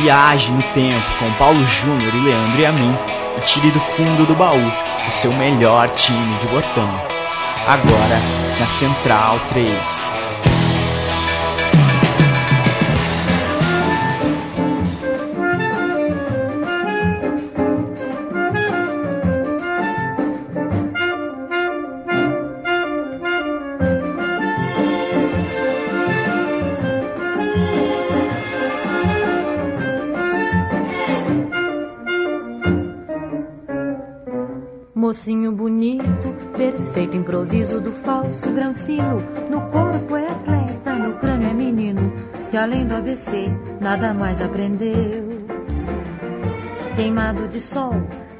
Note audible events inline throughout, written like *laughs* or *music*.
Viaje no tempo com Paulo Júnior e Leandro e a mim e tire do fundo do baú o seu melhor time de botão. Agora na Central 3. Mocinho bonito, perfeito improviso do falso granfino. No corpo é atleta, no crânio é menino, que além do ABC nada mais aprendeu. Queimado de sol,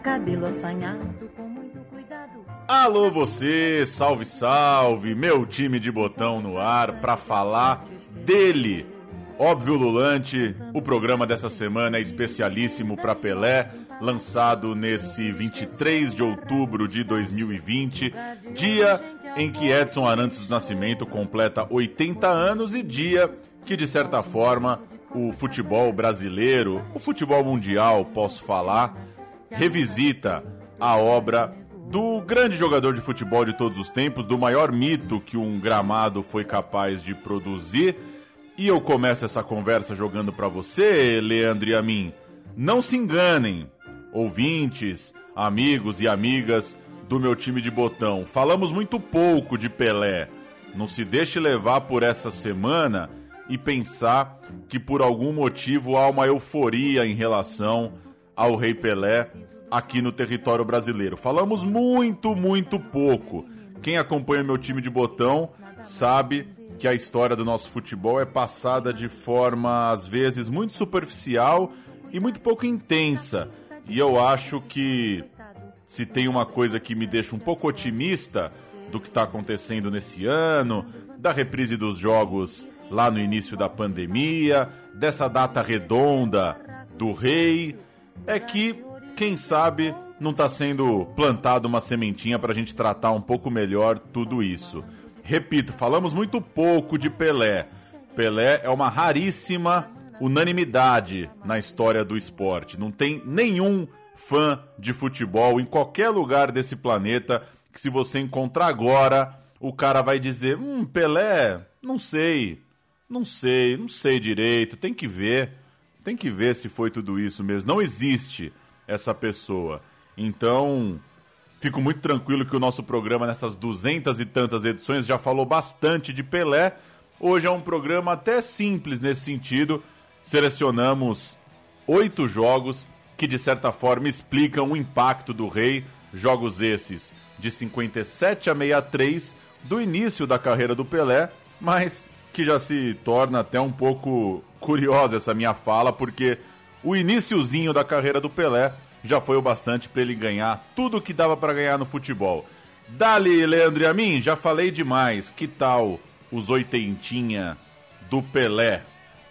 cabelo assanhado, com muito cuidado. Alô você, salve salve, meu time de botão no ar para falar dele. Óbvio Lulante, o programa dessa semana é especialíssimo para Pelé lançado nesse 23 de outubro de 2020, dia em que Edson Arantes do Nascimento completa 80 anos e dia que, de certa forma, o futebol brasileiro, o futebol mundial, posso falar, revisita a obra do grande jogador de futebol de todos os tempos, do maior mito que um gramado foi capaz de produzir. E eu começo essa conversa jogando para você, Leandro e a mim. Não se enganem, ouvintes, amigos e amigas do meu time de botão. Falamos muito pouco de Pelé. Não se deixe levar por essa semana e pensar que por algum motivo há uma euforia em relação ao Rei Pelé aqui no território brasileiro. Falamos muito, muito pouco. Quem acompanha meu time de botão sabe que a história do nosso futebol é passada de forma às vezes muito superficial e muito pouco intensa. E eu acho que se tem uma coisa que me deixa um pouco otimista do que está acontecendo nesse ano, da reprise dos jogos lá no início da pandemia, dessa data redonda do rei, é que, quem sabe, não está sendo plantada uma sementinha para a gente tratar um pouco melhor tudo isso. Repito, falamos muito pouco de Pelé. Pelé é uma raríssima unanimidade na história do esporte. Não tem nenhum fã de futebol em qualquer lugar desse planeta que se você encontrar agora, o cara vai dizer: "Hum, Pelé, não sei. Não sei, não sei direito, tem que ver. Tem que ver se foi tudo isso mesmo. Não existe essa pessoa. Então, fico muito tranquilo que o nosso programa nessas duzentas e tantas edições já falou bastante de Pelé. Hoje é um programa até simples nesse sentido, selecionamos oito jogos que, de certa forma, explicam o impacto do rei. Jogos esses de 57 a 63 do início da carreira do Pelé, mas que já se torna até um pouco curiosa essa minha fala, porque o iníciozinho da carreira do Pelé já foi o bastante para ele ganhar tudo o que dava para ganhar no futebol. Dali, Leandro e a mim, já falei demais. Que tal os oitentinha do Pelé?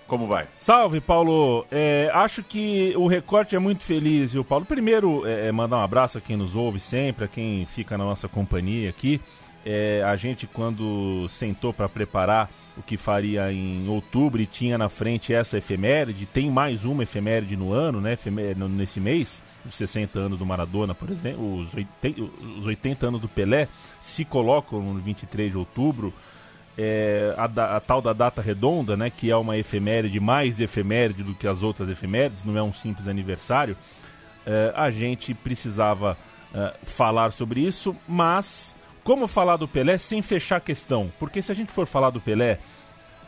Como vai? Salve, Paulo. É, acho que o recorte é muito feliz, viu, Paulo? Primeiro, é, é, mandar um abraço a quem nos ouve sempre, a quem fica na nossa companhia aqui. É, a gente, quando sentou para preparar o que faria em outubro e tinha na frente essa efeméride, tem mais uma efeméride no ano, né? Efeméride, nesse mês, os 60 anos do Maradona, por exemplo, os 80, os 80 anos do Pelé se colocam no 23 de outubro é, a, a, tal da data redonda, né, que é uma efeméride mais efeméride do que as outras efemérides, não é um simples aniversário, é, a gente precisava é, falar sobre isso, mas como falar do Pelé sem fechar a questão? Porque se a gente for falar do Pelé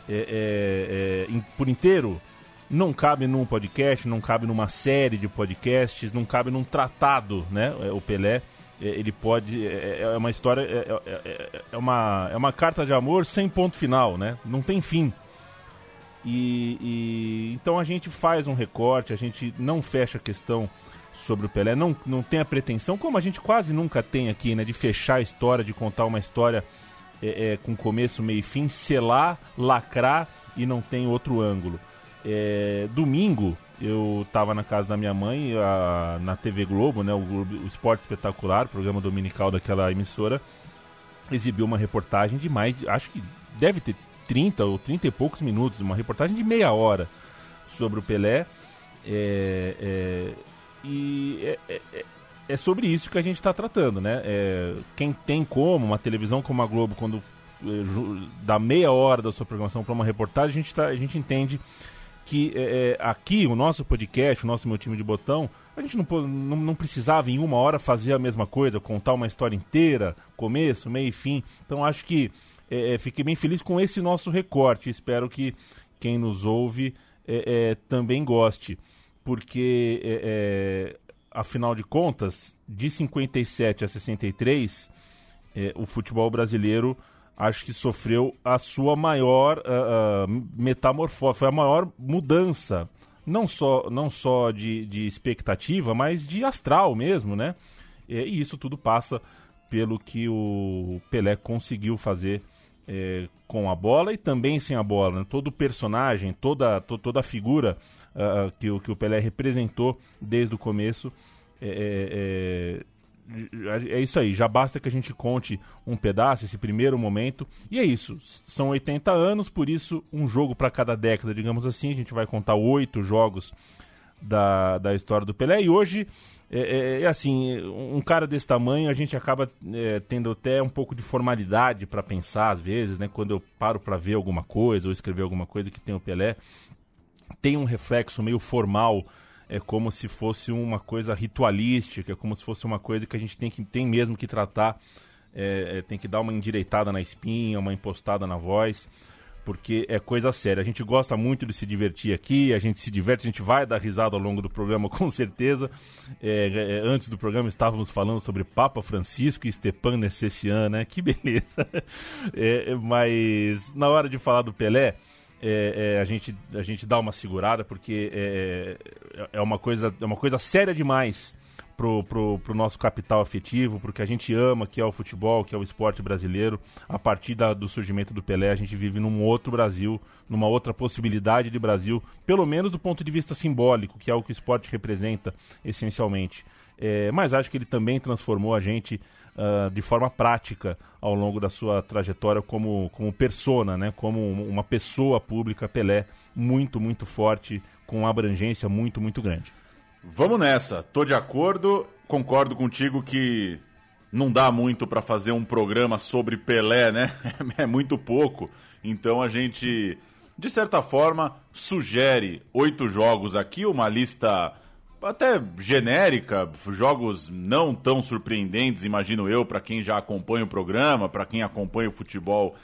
é, é, é, por inteiro, não cabe num podcast, não cabe numa série de podcasts, não cabe num tratado, né, o Pelé. É, ele pode. É, é, é uma história. É, é, é, uma, é uma carta de amor sem ponto final, né? Não tem fim. E, e, então a gente faz um recorte, a gente não fecha a questão sobre o Pelé, não, não tem a pretensão, como a gente quase nunca tem aqui, né? De fechar a história, de contar uma história é, é, com começo, meio e fim, selar, lacrar e não tem outro ângulo. domingo, eu estava na casa da minha mãe, a, na TV Globo, né, o, o Esporte Espetacular, programa dominical daquela emissora, exibiu uma reportagem de mais, acho que deve ter 30 ou 30 e poucos minutos, uma reportagem de meia hora sobre o Pelé. É, é, e é, é, é, é sobre isso que a gente está tratando, né? É, quem tem como, uma televisão como a Globo, quando é, dá meia hora da sua programação para uma reportagem, a gente, tá, a gente entende que é, aqui, o nosso podcast, o nosso Meu Time de Botão, a gente não, não, não, precisava em uma hora fazer a mesma coisa, contar uma história inteira, começo, meio e fim. Então acho que é, fiquei bem feliz com esse nosso recorte. Espero que quem nos ouve é, é, também goste, porque, é, é, afinal de contas, de 57 a 63, é, o futebol brasileiro acho que sofreu a sua maior uh, uh, metamorfose, foi a maior mudança, não só, não só de, de expectativa, mas de astral mesmo, né? E, e isso tudo passa pelo que o Pelé conseguiu fazer é, com a bola e também sem a bola. Né? Todo personagem, toda, to, toda a figura uh, que, o, que o Pelé representou desde o começo. É, é, é, isso aí, já basta que a gente conte um pedaço, esse primeiro momento. E é isso, são 80 anos, por isso um jogo para cada década, digamos assim. A gente vai contar oito jogos da, da história do Pelé. E hoje é, é, é, assim, um cara desse tamanho, a gente acaba é, tendo até um pouco de formalidade para pensar, às vezes, né? Quando eu paro para ver alguma coisa ou escrever alguma coisa que tem o Pelé, tem um reflexo meio formal, é como se fosse uma coisa ritualística, é como se fosse uma coisa que a gente tem, que, tem mesmo que tratar, é, é tem que dar uma endireitada na espinha, uma impostada na voz porque é coisa séria. A gente gosta muito de se divertir aqui, a gente se diverte, a gente vai dar risada ao longo do programa, *laughs* com certeza. É, é, antes do programa estávamos falando sobre Papa Francisco e Stepan Necessian, né? Que beleza. *laughs* É, mas na hora de falar do Pelé, é, é, a, gente, a gente dá uma segurada, porque é, é, uma, coisa, é uma coisa séria demais pro, pro, pro nosso capital afetivo, porque a gente ama, que é o futebol, que é o esporte brasileiro. A partir da, do surgimento do Pelé, a gente vive num outro Brasil, numa outra possibilidade de Brasil, pelo menos do ponto de vista simbólico, que é o que o esporte representa essencialmente. É, mas acho que ele também transformou a gente uh, de forma prática ao longo da sua trajetória como, como persona, né? como uma pessoa pública, Pelé, muito, muito forte, com uma abrangência muito, muito grande. Vamos nessa, tô de acordo, concordo contigo que não dá muito para fazer um programa sobre Pelé, né? *laughs* É muito pouco. Então a gente, de certa forma, sugere oito jogos aqui, uma lista até genérica, jogos não tão surpreendentes, imagino eu, para quem já acompanha o programa, para quem acompanha o futebol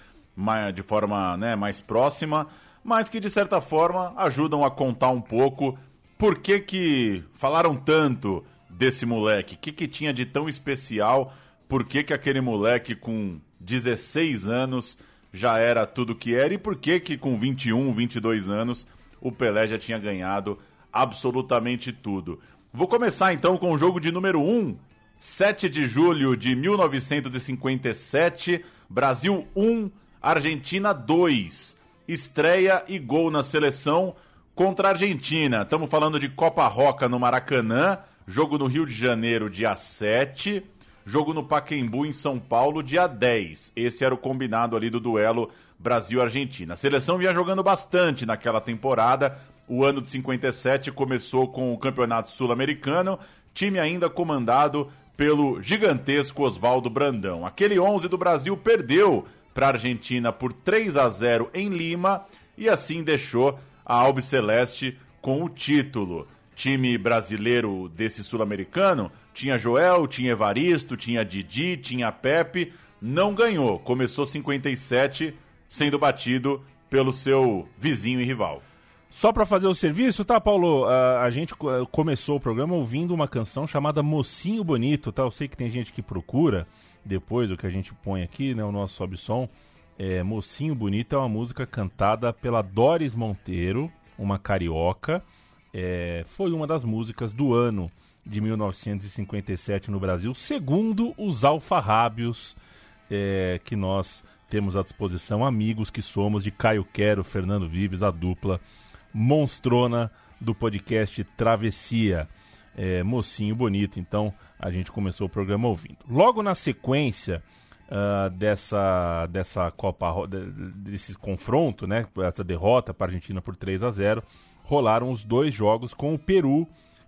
de forma né, mais próxima, mas que de certa forma ajudam a contar um pouco por que, que falaram tanto desse moleque? O que, que tinha de tão especial? Por que, que aquele moleque com 16 anos já era tudo que era? E por que, que com 21, 22 anos o Pelé já tinha ganhado absolutamente tudo? Vou começar então com o jogo de número 1, 7 de julho de 1957, Brasil 1, Argentina 2. Estreia e gol na seleção contra a Argentina. Estamos falando de Copa Roca no Maracanã, jogo no Rio de Janeiro, dia 7, jogo no Paquembu, em São Paulo, dia 10. Esse era o combinado ali do duelo Brasil-Argentina. A seleção vinha jogando bastante naquela temporada. O ano de 57 começou com o Campeonato Sul-Americano, time ainda comandado pelo gigantesco Oswaldo Brandão. Aquele 11 do Brasil perdeu para a Argentina por 3 a 0 em Lima e assim deixou a Albi Celeste com o título. Time brasileiro desse sul-americano tinha Joel, tinha Evaristo, tinha Didi, tinha Pepe, não ganhou. Começou 57 sendo batido pelo seu vizinho e rival. Só para fazer o serviço, tá, Paulo? A, a gente começou o programa ouvindo uma canção chamada Mocinho Bonito, tá? Eu sei que tem gente que procura depois o que a gente põe aqui, né? O nosso sobe som. É, Mocinho Bonito é uma música cantada pela Doris Monteiro, uma carioca. É, foi uma das músicas do ano de 1957 no Brasil, segundo os alfarrábios é, que nós temos à disposição, amigos que somos de Caio Quero, Fernando Vives, a dupla monstrona do podcast Travessia. É, mocinho bonito, então a gente começou o programa ouvindo. Logo na sequência, uh, dessa, dessa Copa, desse confronto, né, essa derrota para a Argentina por 3 a 0, rolaram os dois jogos com o Peru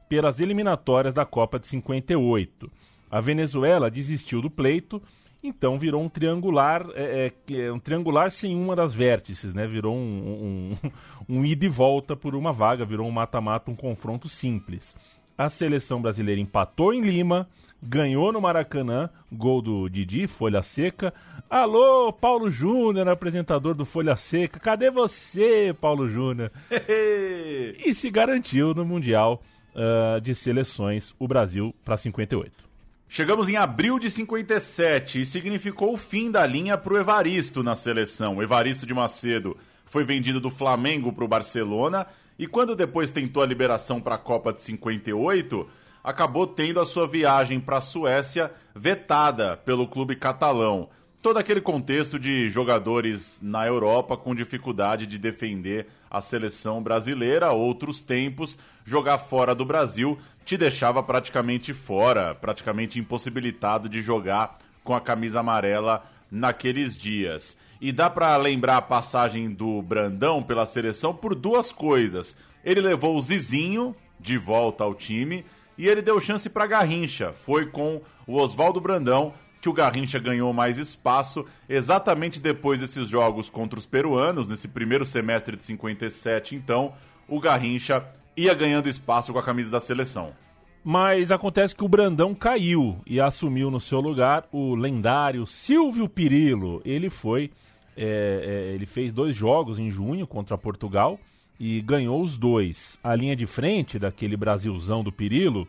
pelas eliminatórias da Copa de 58. A Venezuela desistiu do pleito, então virou um triangular, é, é, é, um triangular sem uma das vértices, né? Virou um, um, *laughs* um ida e volta por uma vaga, virou um mata-mata, um confronto simples. A seleção brasileira empatou em Lima, ganhou no Maracanã, gol do Didi, Folha Seca. Alô, Paulo Júnior, apresentador do Folha Seca. Cadê você, Paulo Júnior? *laughs* e se garantiu no Mundial uh, de Seleções o Brasil para 58. Chegamos em abril de 57 e significou o fim da linha para o Evaristo na seleção. O Evaristo de Macedo foi vendido do Flamengo para o Barcelona e quando depois tentou a liberação para a Copa de 58, acabou tendo a sua viagem para a Suécia vetada pelo clube catalão. Todo aquele contexto de jogadores na Europa com dificuldade de defender a seleção brasileira, outros tempos, jogar fora do Brasil te deixava praticamente fora, praticamente impossibilitado de jogar com a camisa amarela naqueles dias. E dá para lembrar a passagem do Brandão pela seleção por duas coisas. Ele levou o Zizinho de volta ao time e ele deu chance para Garrincha. Foi com o Oswaldo Brandão que o Garrincha ganhou mais espaço exatamente depois desses jogos contra os peruanos, nesse primeiro semestre de 57, então, o Garrincha ia ganhando espaço com a camisa da seleção. Mas acontece que o Brandão caiu e assumiu no seu lugar o lendário Silvio Pirillo. Ele foi. É, é, ele fez dois jogos em junho contra Portugal e ganhou os dois. A linha de frente daquele Brasilzão do Pirillo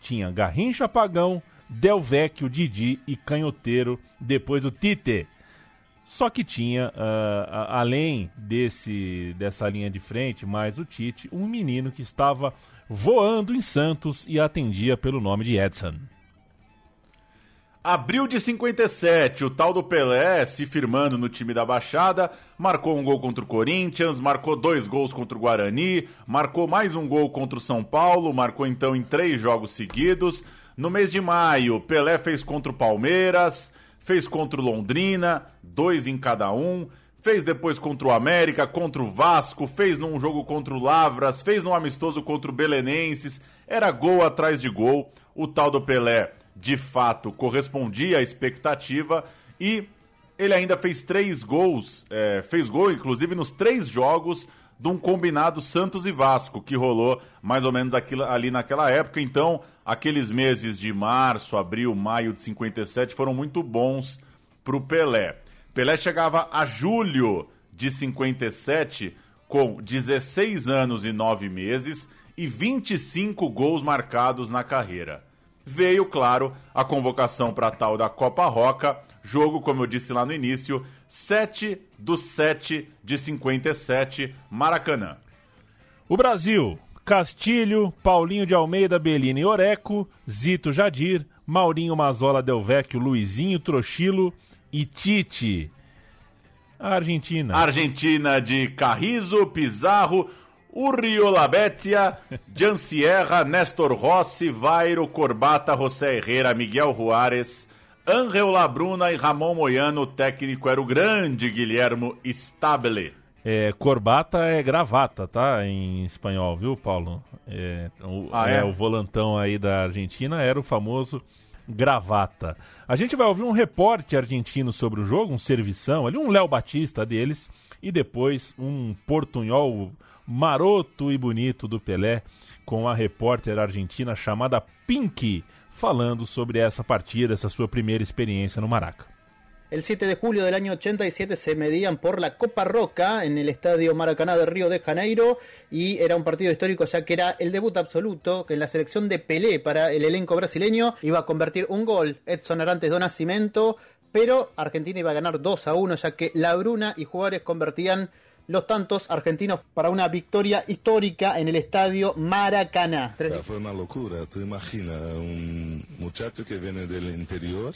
tinha Garrincha Pagão, Del Vecchio, Didi e Canhoteiro, depois o Tite. Só que tinha, uh, além desse dessa linha de frente, mais o Tite, um menino que estava voando em Santos e atendia pelo nome de Edson. Abril de 57, o tal do Pelé, se firmando no time da Baixada, marcou um gol contra o Corinthians, marcou dois gols contra o Guarani, marcou mais um gol contra o São Paulo, marcou então em três jogos seguidos. No mês de maio, Pelé fez contra o Palmeiras, fez contra o Londrina, dois em cada um, fez depois contra o América, contra o Vasco, fez num jogo contra o Lavras, fez num amistoso contra o Belenenses, era gol atrás de gol. O tal do Pelé de fato correspondia à expectativa. E ele ainda fez três gols, é, fez gol inclusive nos três jogos de um combinado Santos e Vasco que rolou mais ou menos aquilo, ali naquela época. Então, aqueles meses de março, abril, maio de 57 foram muito bons para o Pelé. Pelé chegava a julho de 57 com 16 anos e 9 meses e 25 gols marcados na carreira veio, claro, a convocação para a tal da Copa Roca, jogo, como eu disse lá no início, 7 do 7 de 57, Maracanã. O Brasil, Castilho, Paulinho de Almeida, Bellini Oreco, Zito Jadir, Maurinho Mazola Del Vecchio, Luizinho Trochilo e Tite. A Argentina. Argentina de Carrizo, Pizarro, Urrio Labetia, *laughs* Jan Sierra, Néstor Rossi, Vairo, Corbata, José Herrera, Miguel Juárez, Angel Labruna e Ramon Moyano. O técnico era o grande Guilhermo Stabile. É, corbata é gravata, tá? Em espanhol, viu, Paulo? É, o, ah, é? é? o volantão aí da Argentina era o famoso gravata. A gente vai ouvir um repórter argentino sobre o jogo, um servição ali, um Léo Batista deles, e depois um portunhol maroto e bonito do Pelé com a repórter argentina chamada Pinky, falando sobre essa partida, essa sua primeira experiência no Maraca. El 7 de julio del año 87 se medían por la Copa Roca en el Estadio Maracaná de Río de Janeiro y era un partido histórico ya que era el debut absoluto que en la selección de Pelé para el elenco brasileño iba a convertir un gol Edson Arantes do Nascimento, pero Argentina iba a ganar 2 a 1 ya que La Bruna y Juárez convertían los tantos argentinos para una victoria histórica en el estadio Maracaná. Fue una locura, tú imaginas, un muchacho que viene del interior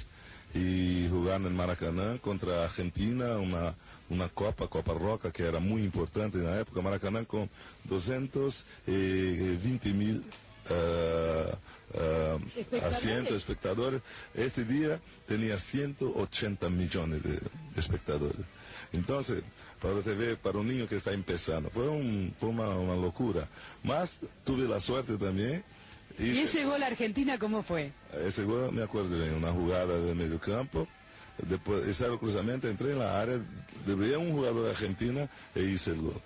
y jugando en Maracaná contra Argentina, una, una Copa, Copa Roca, que era muy importante en la época, Maracaná con 220 mil uh, uh, asientos, espectadores. Este día tenía 180 millones de, de espectadores. Entonces, para você ver, para um niño que está empezando, foi, um, foi uma, uma loucura. Mas tuve a sorte também. ¿Y ese gol Argentina cómo fue? Ese gol, me acuerdo bien, una jugada de medio campo, después hice el cruzamiento, entré en la área, debería un jugador argentina e hice el gol.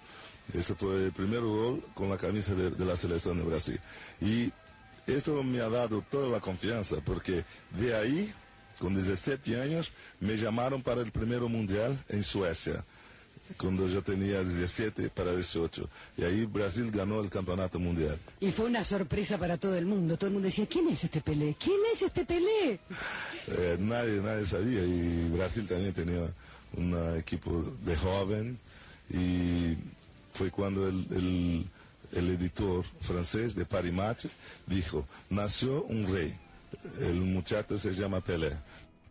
Ese fue el primer gol con la camisa de, de la selección de Brasil. Y esto me ha dado toda la confianza, porque de ahí, con 17 años, me llamaron para el primer mundial en Suecia cuando yo tenía 17 para 18. Y ahí Brasil ganó el campeonato mundial. Y fue una sorpresa para todo el mundo. Todo el mundo decía, ¿quién es este Pelé? ¿Quién es este Pelé? Eh, nadie, nadie sabía. Y Brasil también tenía un equipo de joven. Y fue cuando el, el, el editor francés de Paris Match dijo, nació un rey. El muchacho se llama Pelé.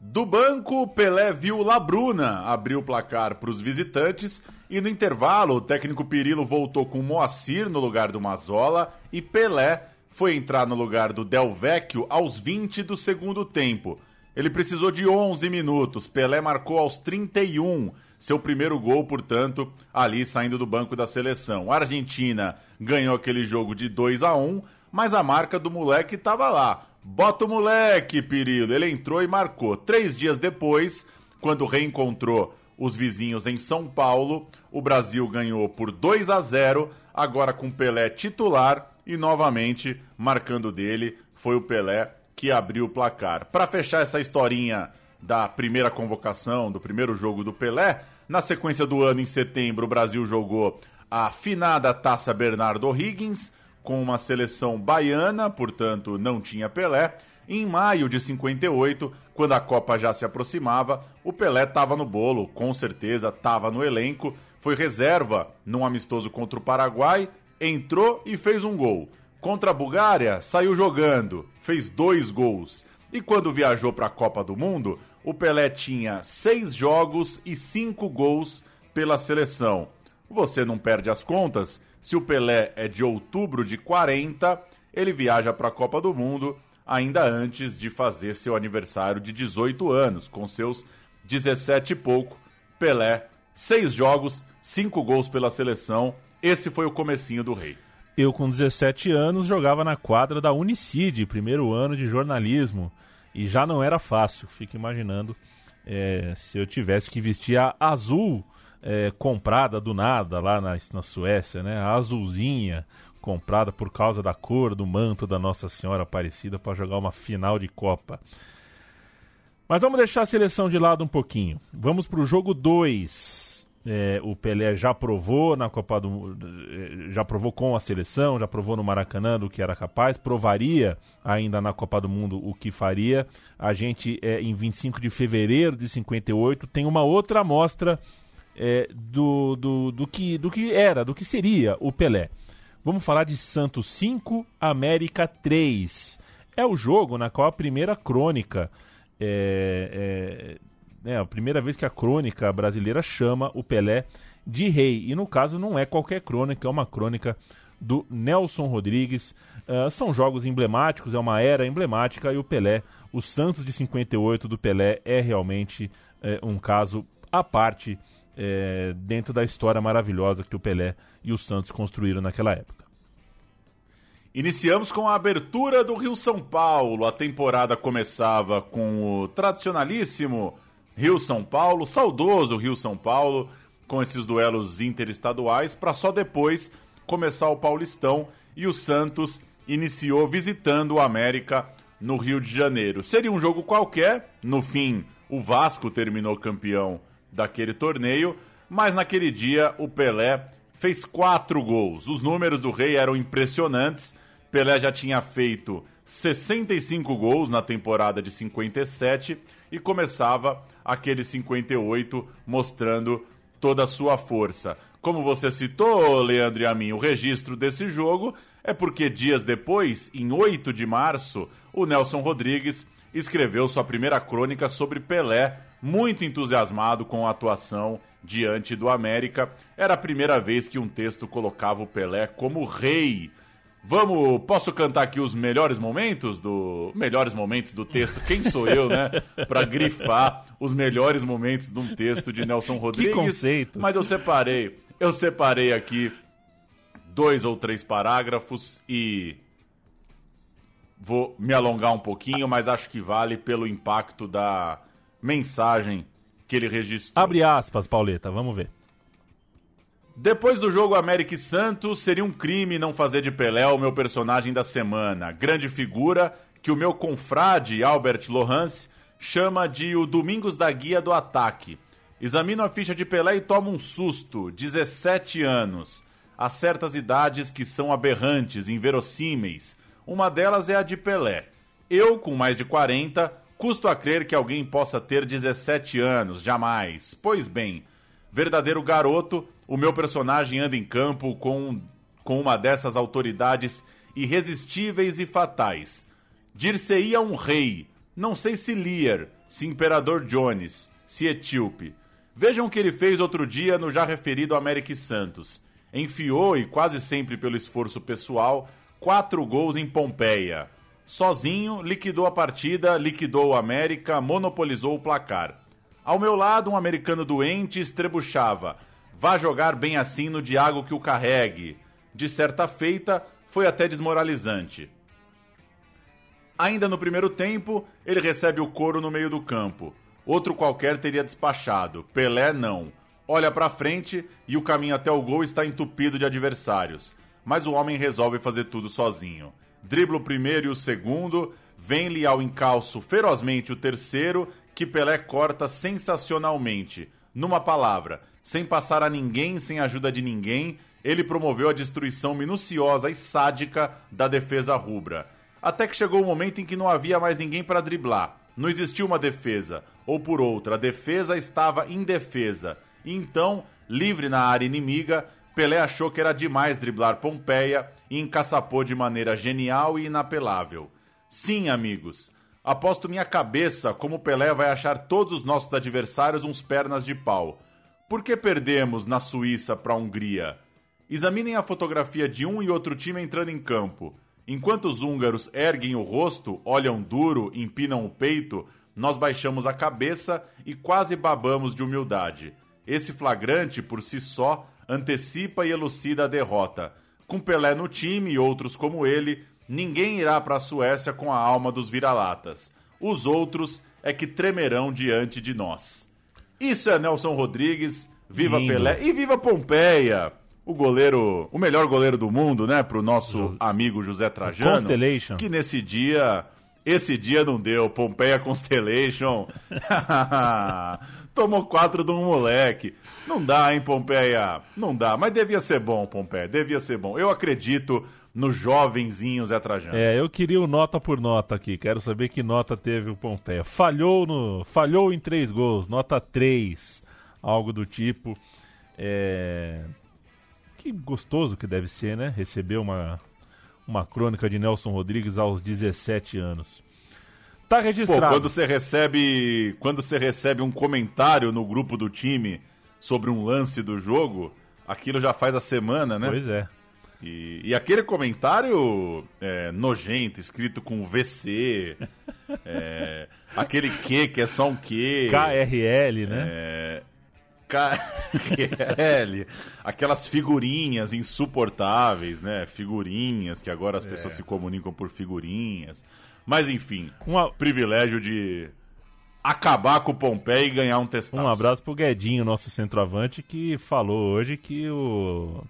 Do banco, Pelé viu Labruna abrir o placar para os visitantes e no intervalo o técnico Pirilo voltou com Moacir no lugar do Mazola e Pelé foi entrar no lugar do Del Vecchio aos 20 do segundo tempo. Ele precisou de 11 minutos, Pelé marcou aos 31, seu primeiro gol, portanto, ali saindo do banco da seleção. A Argentina ganhou aquele jogo de 2 a 1, mas a marca do moleque estava lá. Bota o moleque, Pirilo. Ele entrou e marcou. Três dias depois, quando reencontrou os vizinhos em São Paulo, o Brasil ganhou por 2 a 0, agora com Pelé titular e novamente marcando dele foi o Pelé que abriu o placar. Para fechar essa historinha da primeira convocação, do primeiro jogo do Pelé, na sequência do ano, em setembro, o Brasil jogou a finada Taça Bernardo Higgins com uma seleção baiana, portanto não tinha Pelé. Em maio de 58, quando a Copa já se aproximava, o Pelé estava no bolo, com certeza estava no elenco, foi reserva num amistoso contra o Paraguai, entrou e fez um gol. Contra a Bulgária, saiu jogando, fez dois gols. E quando viajou para a Copa do Mundo, o Pelé tinha seis jogos e cinco gols pela seleção. Você não perde as contas? Se o Pelé é de outubro de 40, ele viaja para a Copa do Mundo ainda antes de fazer seu aniversário de 18 anos, com seus 17 e pouco. Pelé, seis jogos, cinco gols pela seleção. Esse foi o comecinho do rei. Eu, com 17 anos, jogava na quadra da Unicid, primeiro ano de jornalismo. E já não era fácil. Fico imaginando é, se eu tivesse que vestir a azul é, comprada do nada lá na, na Suécia, né? A azulzinha, comprada por causa da cor do manto da Nossa Senhora Aparecida para jogar uma final de Copa. Mas vamos deixar a seleção de lado um pouquinho. Vamos para o jogo 2. É, o Pelé já provou na Copa do é, já provou com a seleção, já provou no Maracanã do que era capaz, provaria ainda na Copa do Mundo o que faria. A gente, é, em 25 de fevereiro de 58, tem uma outra amostra é, do, do, do, que, do que era, do que seria o Pelé. Vamos falar de Santos 5, América 3. É o jogo na qual a primeira crônica, é, é, é, a primeira vez que a crônica brasileira chama o Pelé de rei. E no caso não é qualquer crônica, é uma crônica do Nelson Rodrigues. Uh, são jogos emblemáticos, é uma era emblemática e o Pelé, o Santos de 58 do Pelé é realmente é, um caso à parte é, dentro da história maravilhosa que o Pelé e o Santos construíram naquela época. Iniciamos com a abertura do Rio São Paulo. A temporada começava com o tradicionalíssimo Rio São Paulo, saudoso Rio São Paulo, com esses duelos interestaduais, para só depois começar o Paulistão e o Santos iniciou visitando o América no Rio de Janeiro. Seria um jogo qualquer, no fim, o Vasco terminou campeão daquele torneio, mas naquele dia o Pelé fez quatro gols. Os números do Rei eram impressionantes. Pelé já tinha feito 65 gols na temporada de 57 e começava aquele 58 mostrando toda a sua força. Como você citou, Leandro e a mim, o registro desse jogo é porque dias depois, em 8 de março, o Nelson Rodrigues escreveu sua primeira crônica sobre Pelé muito entusiasmado com a atuação diante do América. Era a primeira vez que um texto colocava o Pelé como rei. Vamos, posso cantar aqui os melhores momentos do melhores momentos do texto? Quem sou eu, né, *laughs* para grifar os melhores momentos de um texto de Nelson Rodrigues? Que conceito. Mas eu separei, eu separei aqui dois ou três parágrafos e vou me alongar um pouquinho, mas acho que vale pelo impacto da mensagem que ele registrou. Abre aspas, Pauleta, vamos ver. Depois do jogo América e Santos, seria um crime não fazer de Pelé o meu personagem da semana. Grande figura que o meu confrade Albert Lohans chama de o Domingos da Guia do Ataque. Examino a ficha de Pelé e tomo um susto. 17 anos. Há certas idades que são aberrantes, inverossímeis. Uma delas é a de Pelé. Eu, com mais de 40, custo a crer que alguém possa ter 17 anos, jamais. Pois bem, verdadeiro garoto, o meu personagem anda em campo com, com uma dessas autoridades irresistíveis e fatais. Dir-se-ia um rei, não sei se Lear, se Imperador Jones, se Etíope. Vejam o que ele fez outro dia no já referido América e Santos. Enfiou, e quase sempre pelo esforço pessoal, quatro gols em Pompeia. Sozinho, liquidou a partida, liquidou o América, monopolizou o placar. Ao meu lado, um americano doente estrebuchava. Vá jogar bem assim no Diago que o carregue. De certa feita, foi até desmoralizante. Ainda no primeiro tempo, ele recebe o couro no meio do campo. Outro qualquer teria despachado. Pelé não. Olha para frente e o caminho até o gol está entupido de adversários. Mas o homem resolve fazer tudo sozinho. Dribla o primeiro e o segundo, vem-lhe ao encalço ferozmente o terceiro, que Pelé corta sensacionalmente. Numa palavra, sem passar a ninguém, sem ajuda de ninguém, ele promoveu a destruição minuciosa e sádica da defesa rubra. Até que chegou o momento em que não havia mais ninguém para driblar. Não existia uma defesa, ou por outra, a defesa estava indefesa. E então, livre na área inimiga, Pelé achou que era demais driblar Pompeia e encaçapou de maneira genial e inapelável. Sim, amigos, aposto minha cabeça como Pelé vai achar todos os nossos adversários uns pernas de pau. Por que perdemos na Suíça para a Hungria? Examinem a fotografia de um e outro time entrando em campo. Enquanto os húngaros erguem o rosto, olham duro, empinam o peito, nós baixamos a cabeça e quase babamos de humildade. Esse flagrante, por si só, antecipa e elucida a derrota. Com Pelé no time e outros como ele, ninguém irá para a Suécia com a alma dos vira-latas. Os outros é que tremerão diante de nós. Isso é Nelson Rodrigues, viva Lindo. Pelé e viva Pompeia! O goleiro, o melhor goleiro do mundo, né, pro nosso amigo José Trajano. Constellation. Que nesse dia, esse dia não deu, Pompeia Constellation. *laughs* *laughs* Tomou quatro de um moleque. Não dá, hein, Pompeia? Não dá, mas devia ser bom, Pompeia, devia ser bom. Eu acredito no jovenzinho Zé Trajano. É, eu queria o nota por nota aqui. Quero saber que nota teve o Pompeia. Falhou no, falhou em três gols, nota 3, algo do tipo. É, que gostoso que deve ser, né? Receber uma uma crônica de Nelson Rodrigues aos 17 anos. Tá Pô, registrado. quando você recebe, quando você recebe um comentário no grupo do time sobre um lance do jogo, aquilo já faz a semana, né? Pois é. E, e aquele comentário é, nojento, escrito com VC, é, *laughs* aquele Q que é só um Q. KRL, né? É, KRL, aquelas figurinhas insuportáveis, né? Figurinhas que agora as É. pessoas se comunicam por figurinhas. Mas enfim, Uma- privilégio de acabar com o Pompeia e ganhar um testaço. Um abraço pro Guedinho, nosso centroavante, que falou hoje que o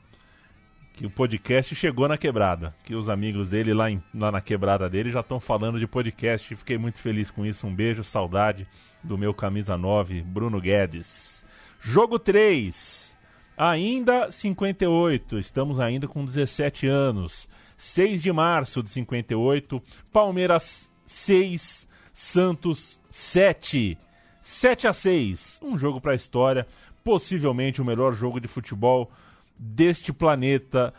que o podcast chegou na quebrada, que os amigos dele lá, em- lá na quebrada dele já estão falando de podcast. Fiquei muito feliz com isso. Um beijo, saudade do meu camisa 9, Bruno Guedes. Jogo 3. Ainda 58, estamos ainda com 17 anos. 6 de março de 58, Palmeiras 6, Santos 7. 7 a 6, um jogo para a história, possivelmente o melhor jogo de futebol deste planeta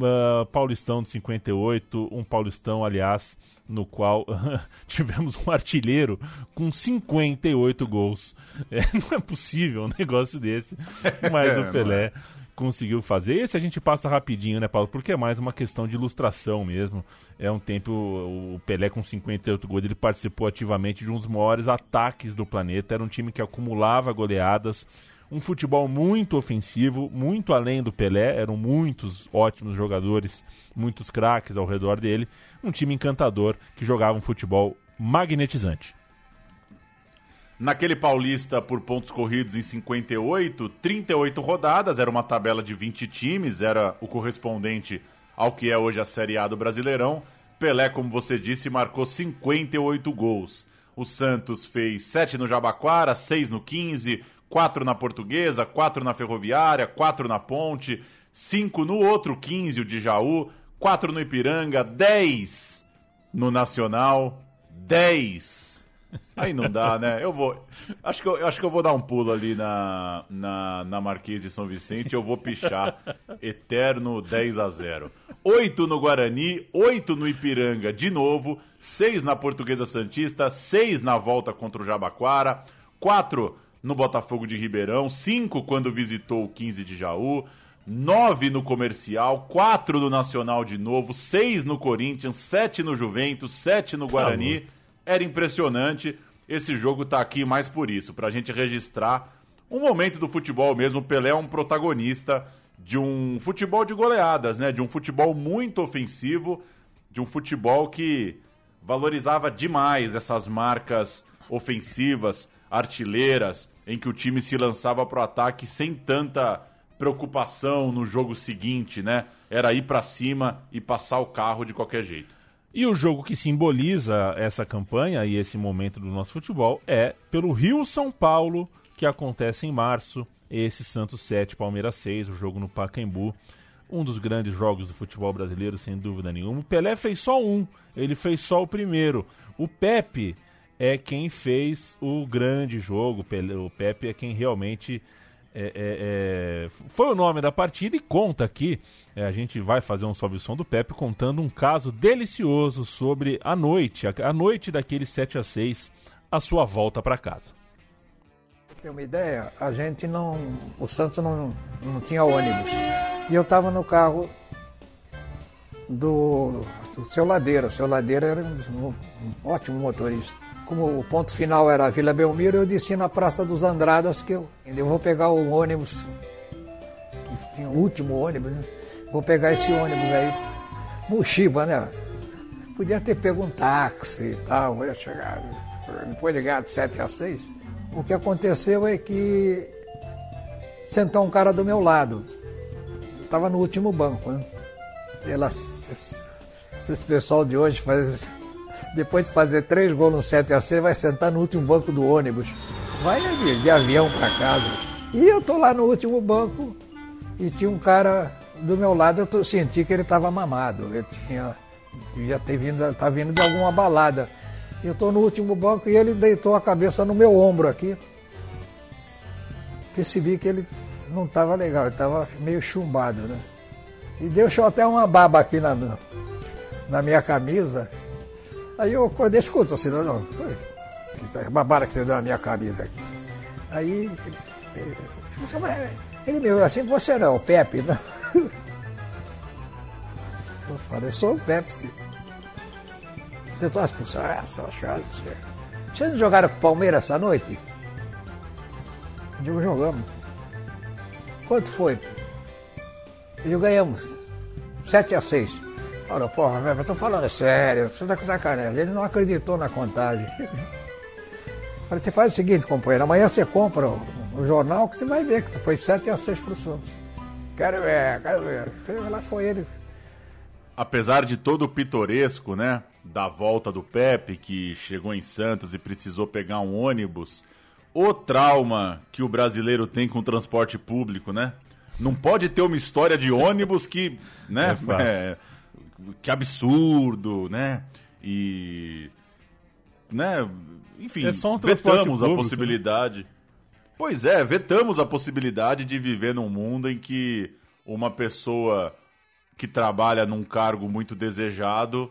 ah, paulistão de 58, um paulistão, aliás, no qual *laughs* tivemos um artilheiro com 58 gols. *laughs* É, não é possível um negócio desse, mas *laughs* É, o Pelé conseguiu fazer. Esse a gente passa rapidinho, né, Paulo? Porque é mais uma questão de ilustração mesmo. É um tempo, o Pelé com 58 gols, ele participou ativamente de um dos maiores ataques do planeta. Era um time que acumulava goleadas, um futebol muito ofensivo, muito além do Pelé. Eram muitos ótimos jogadores, muitos craques ao redor dele. Um time encantador que jogava um futebol magnetizante. Naquele Paulista por pontos corridos em 58, 38 rodadas, era uma tabela de 20 times, era o correspondente ao que é hoje a Série A do Brasileirão. Pelé, como você disse, marcou 58 gols. O Santos fez 7 no Jabaquara, 6 no 15, 4 na Portuguesa, 4 na Ferroviária, 4 na Ponte, 5 no outro 15, o de Jaú, 4 no Ipiranga, 10 no Nacional, 10 Aí não dá, né? Eu vou. Acho que eu, acho que eu vou dar um pulo ali na, na, na Marquês de São Vicente. Eu vou pichar Eterno 10 a 0 8 no Guarani, 8 no Ipiranga de novo, 6 na Portuguesa Santista, 6 na volta contra o Jabaquara, 4 no Botafogo de Ribeirão, 5 quando visitou o 15 de Jaú. 9 no Comercial, 4 no Nacional de novo, 6 no Corinthians, 7 no Juventus, 7 no Guarani. Tá era impressionante. Esse jogo tá aqui mais por isso, pra gente registrar um momento do futebol mesmo. O Pelé é um protagonista de um futebol de goleadas, né? De um futebol muito ofensivo, de um futebol que valorizava demais essas marcas ofensivas, artilheiras, em que o time se lançava pro ataque sem tanta preocupação no jogo seguinte, né? Era ir para cima e passar o carro de qualquer jeito. E o jogo que simboliza essa campanha e esse momento do nosso futebol é pelo Rio São Paulo, que acontece em março, esse Santos 7, Palmeiras 6, o jogo no Pacaembu. Um dos grandes jogos do futebol brasileiro, sem dúvida nenhuma. O Pelé fez só um, ele fez só o primeiro. O Pepe é quem fez o grande jogo, o Pepe é quem realmente é, é, é, foi o nome da partida e conta aqui. É, a gente vai fazer um sobe o som do Pepe contando um caso delicioso sobre a noite, a, a noite daquele 7 a 6 a sua volta para casa. Tem uma ideia, a gente não. O Santos não, não tinha ônibus. E eu estava no carro do, do seu Ladeira. O seu Ladeira era um, um ótimo motorista como o ponto final era a Vila Belmiro, eu disse na Praça dos Andradas que eu, eu vou pegar o ônibus, que tinha o último ônibus, né? vou pegar esse ônibus aí, Mochiba, né? Podia ter pego um táxi e tal, vou chegar, depois ligar de 7 a 6. O que aconteceu é que sentou um cara do meu lado, estava no último banco, né? Elas, esse pessoal de hoje faz depois de fazer três gols no 7 a 6 vai sentar no último banco do ônibus. Vai de, de avião para casa. E eu tô lá no último banco e tinha um cara do meu lado, eu senti que ele estava mamado. Ele tinha, devia ter vindo, tá vindo de alguma balada. Eu tô no último banco e ele deitou a cabeça no meu ombro aqui. Percebi que ele não estava legal, ele estava meio chumbado, né? E deixou até uma baba aqui na, na minha camisa. Aí eu acordei, escuta, cidadão, que babara que você deu na minha camisa aqui. Aí ele, me olhou assim, você não, o Pepe, né? *laughs* Eu falei, sou o Pepe, sim. Você tá expulsado? Ah, só achado, você. Vocês não jogaram com o Palmeiras essa noite? Eu digo, jogamos. Quanto foi? Eu ganhamos. 7 a 6. Olha, porra, velho, eu tô falando sério, você tá com sacanagem. Ele não acreditou na contagem. *laughs* Falei, você faz o seguinte, companheiro, amanhã você compra o, o jornal que você vai ver que foi 7 a 6 pro Santos. Quero ver, quero ver. Lá foi ele. Apesar de todo o pitoresco, né, da volta do Pepe, que chegou em Santos e precisou pegar um ônibus, o trauma que o brasileiro tem com o transporte público, né? Não pode ter uma história de ônibus que, né, é que absurdo, né? E. Né? Enfim, é só um vetamos público, a possibilidade. Né? Pois é, vetamos a possibilidade de viver num mundo em que uma pessoa que trabalha num cargo muito desejado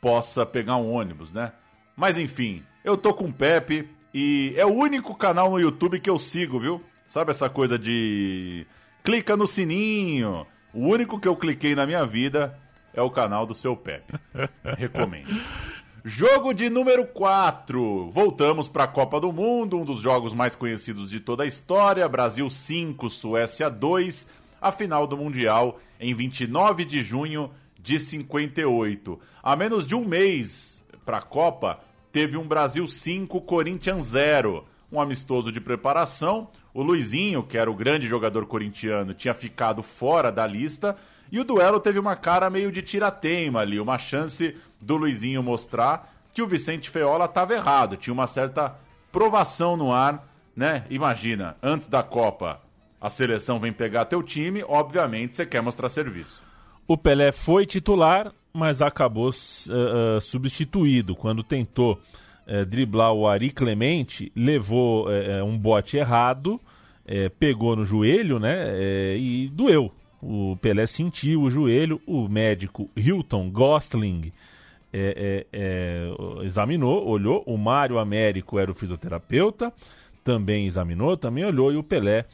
possa pegar um ônibus, né? Mas enfim, eu tô com o Pepe e é o único canal no YouTube que eu sigo, viu? Sabe essa coisa de clica no sininho. O único que eu cliquei na minha vida é o canal do seu Pepe. Recomendo. Jogo de número 4. Voltamos para a Copa do Mundo, um dos jogos mais conhecidos de toda a história. Brasil 5, Suécia 2. A final do Mundial em 29 de junho de 58. A menos de um mês para a Copa, teve um Brasil 5, Corinthians 0. Um amistoso de preparação. O Luizinho, que era o grande jogador corintiano, tinha ficado fora da lista. E o duelo teve uma cara meio de tirateima ali, uma chance do Luizinho mostrar que o Vicente Feola estava errado, tinha uma certa provação no ar, né? Imagina, antes da Copa, a seleção vem pegar teu time, obviamente você quer mostrar serviço. O Pelé foi titular, mas acabou uh, uh, substituído quando tentou uh, driblar o Ari Clemente, levou um bote errado, pegou no joelho, né? e doeu. O Pelé sentiu o joelho, o médico Hilton Gosling é, é, é, examinou, olhou. O Mário Américo era o fisioterapeuta, também examinou, também olhou. E o Pelé,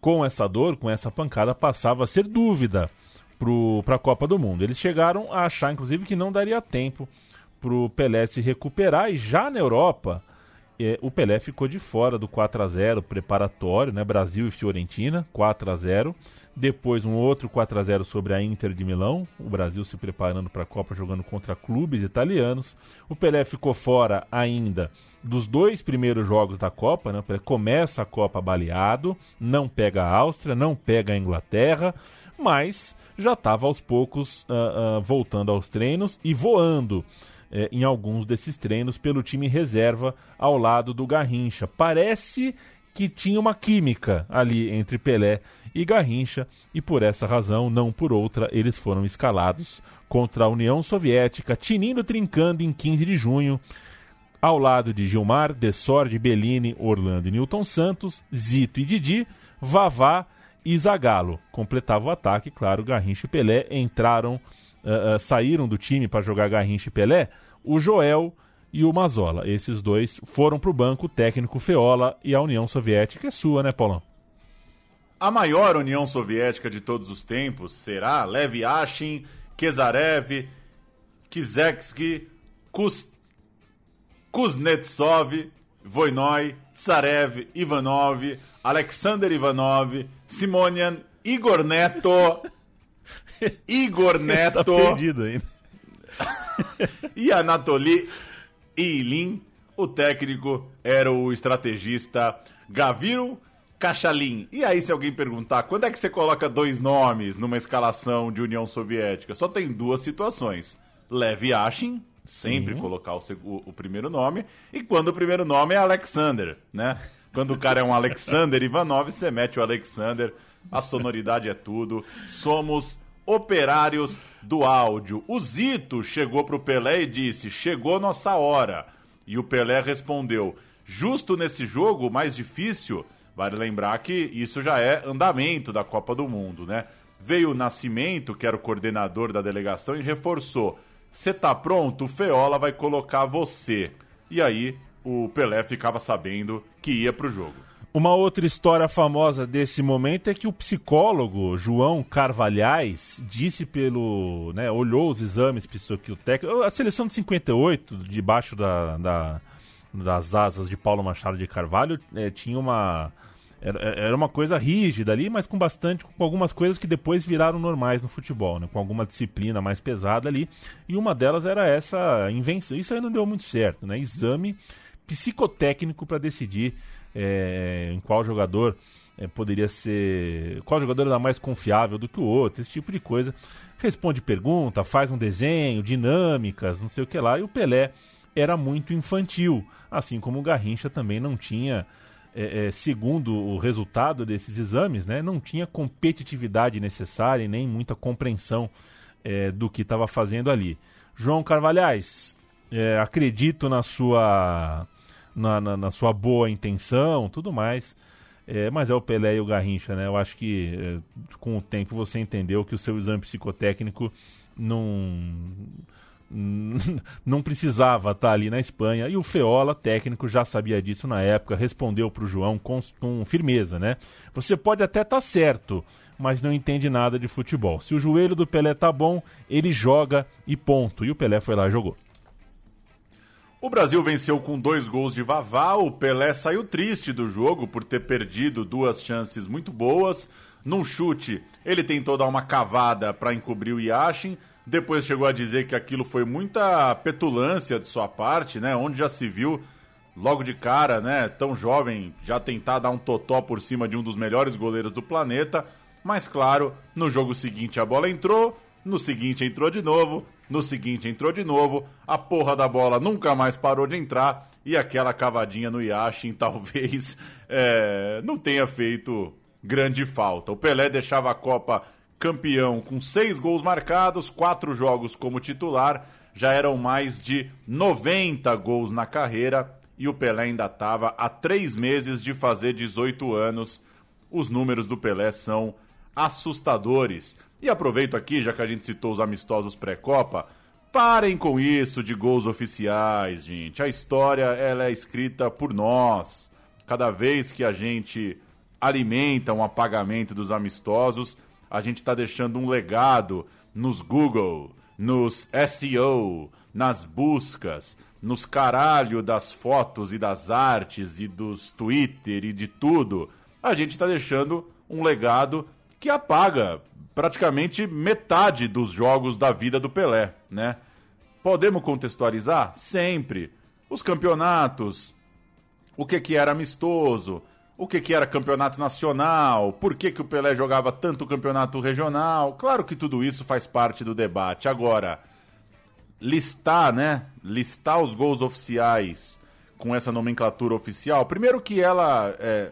com essa dor, com essa pancada, passava a ser dúvida para a Copa do Mundo. Eles chegaram a achar, inclusive, que não daria tempo para o Pelé se recuperar. E já na Europa, é, o Pelé ficou de fora do 4 a 0 preparatório, né? Brasil e Fiorentina, 4 a 0 depois um outro 4 a 0 sobre a Inter de Milão, o Brasil se preparando para a Copa jogando contra clubes italianos. O Pelé ficou fora ainda dos dois primeiros jogos da Copa, né? O Pelé começa a Copa baleado, não pega a Áustria, não pega a Inglaterra, mas já estava aos poucos uh, uh, voltando aos treinos e voando eh, em alguns desses treinos pelo time reserva ao lado do Garrincha. Parece que tinha uma química ali entre Pelé e Garrincha, e por essa razão, não por outra, eles foram escalados contra a União Soviética, tinindo trincando em 15 de junho, ao lado de Gilmar, Dessordi, Bellini, Orlando e Newton Santos, Zito e Didi, Vavá e Zagallo. Completava o ataque, claro, Garrincha e Pelé entraram, uh, uh, saíram do time para jogar Garrincha e Pelé, o Joel e o Mazola. Esses dois foram para o banco, o técnico Feola e a União Soviética é sua, né, Paulão? A maior União Soviética de todos os tempos será Lev Yashin, Kezarev, Kizetsky, Kuz... Kuznetsov, Voinoi, Tsarev, Ivanov, Alexander Ivanov, Simonian, Igor Neto, *laughs* Igor tá Neto tá perdido ainda. *laughs* e Anatoly Ilin. O técnico era o estrategista Gaviro Cachalin. E aí, se alguém perguntar, quando é que você coloca dois nomes numa escalação de União Soviética? Só tem duas situações. Lev Yashin, sempre Sim. colocar o, o, o, primeiro nome, e quando o primeiro nome é Alexander, né? Quando o cara é um Alexander Ivanov, você mete o Alexander, a sonoridade é tudo. Somos operários do áudio. O Zito chegou pro Pelé e disse: Chegou nossa hora. E o Pelé respondeu: Justo nesse jogo, mais difícil, vale lembrar que isso já é andamento da Copa do Mundo, né? Veio o Nascimento, que era o coordenador da delegação, e reforçou: Você tá pronto? O Feola vai colocar você. E aí o Pelé ficava sabendo que ia pro jogo. Uma outra história famosa desse momento é que o psicólogo João Carvalhais disse pelo. Né, olhou os exames psicotécnicos. A seleção de 58, debaixo da, da, das asas de Paulo Machado de Carvalho, é, tinha uma. Era, era, uma coisa rígida ali, mas com bastante. com algumas coisas que depois viraram normais no futebol, né, com alguma disciplina mais pesada ali. E uma delas era essa invenção. Isso aí não deu muito certo, né? Exame psicotécnico para decidir é, em qual jogador é, poderia ser. Qual jogador era mais confiável do que o outro, esse tipo de coisa. Responde pergunta, faz um desenho, dinâmicas, não sei o que lá. E o Pelé era muito infantil, assim como o Garrincha também não tinha. É, é, segundo o resultado desses exames, né, não tinha competitividade necessária e nem muita compreensão é, do que estava fazendo ali. João Carvalhais, é, acredito na sua na, na, na sua boa intenção, tudo mais. É, mas é o Pelé e o Garrincha, né? Eu acho que é, com o tempo você entendeu que o seu exame psicotécnico não, *laughs* não precisava estar ali na Espanha. E o Feola, técnico, já sabia disso na época, respondeu para o João com, com, firmeza, né? Você pode até estar tá certo, mas não entende nada de futebol. Se o joelho do Pelé tá bom, ele joga e ponto. E o Pelé foi lá e jogou. O Brasil venceu com dois gols de Vavá. O Pelé saiu triste do jogo por ter perdido duas chances muito boas. Num chute, ele tentou dar uma cavada para encobrir o Yashin depois chegou a dizer que aquilo foi muita petulância de sua parte, né? Onde já se viu logo de cara, né? Tão jovem, já tentar dar um totó por cima de um dos melhores goleiros do planeta. Mas claro, no jogo seguinte a bola entrou, no seguinte entrou de novo, no seguinte entrou de novo, a porra da bola nunca mais parou de entrar e aquela cavadinha no Yashin *laughs* talvez é, não tenha feito grande falta. O Pelé deixava a Copa campeão com seis gols marcados, quatro jogos como titular, já eram mais de 90 gols na carreira e o Pelé ainda estava há três meses de fazer 18 anos. Os números do Pelé são assustadores. E aproveito aqui, já que a gente citou os amistosos pré-copa, parem com isso de gols oficiais, gente. A história ela é escrita por nós. Cada vez que a gente alimenta um apagamento dos amistosos, a gente está deixando um legado nos Google, nos SEO, nas buscas, nos caralho das fotos e das artes e dos Twitter e de tudo. A gente está deixando um legado que apaga praticamente metade dos jogos da vida do Pelé, né? Podemos contextualizar? Sempre. Os campeonatos, o que, que era amistoso, o que, que era campeonato nacional, por que, que o Pelé jogava tanto campeonato regional. Claro que tudo isso faz parte do debate. Agora, listar, né? Listar os gols oficiais com essa nomenclatura oficial. Primeiro que ela, é,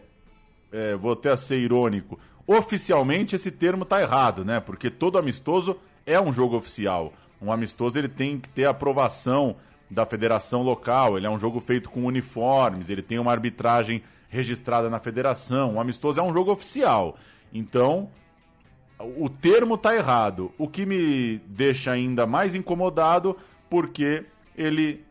é, vou até ser irônico, oficialmente esse termo tá errado, né? Porque todo amistoso é um jogo oficial. Um amistoso ele tem que ter aprovação da federação local, ele é um jogo feito com uniformes, ele tem uma arbitragem registrada na federação. O amistoso é um jogo oficial. Então, o termo tá errado. O que me deixa ainda mais incomodado porque ele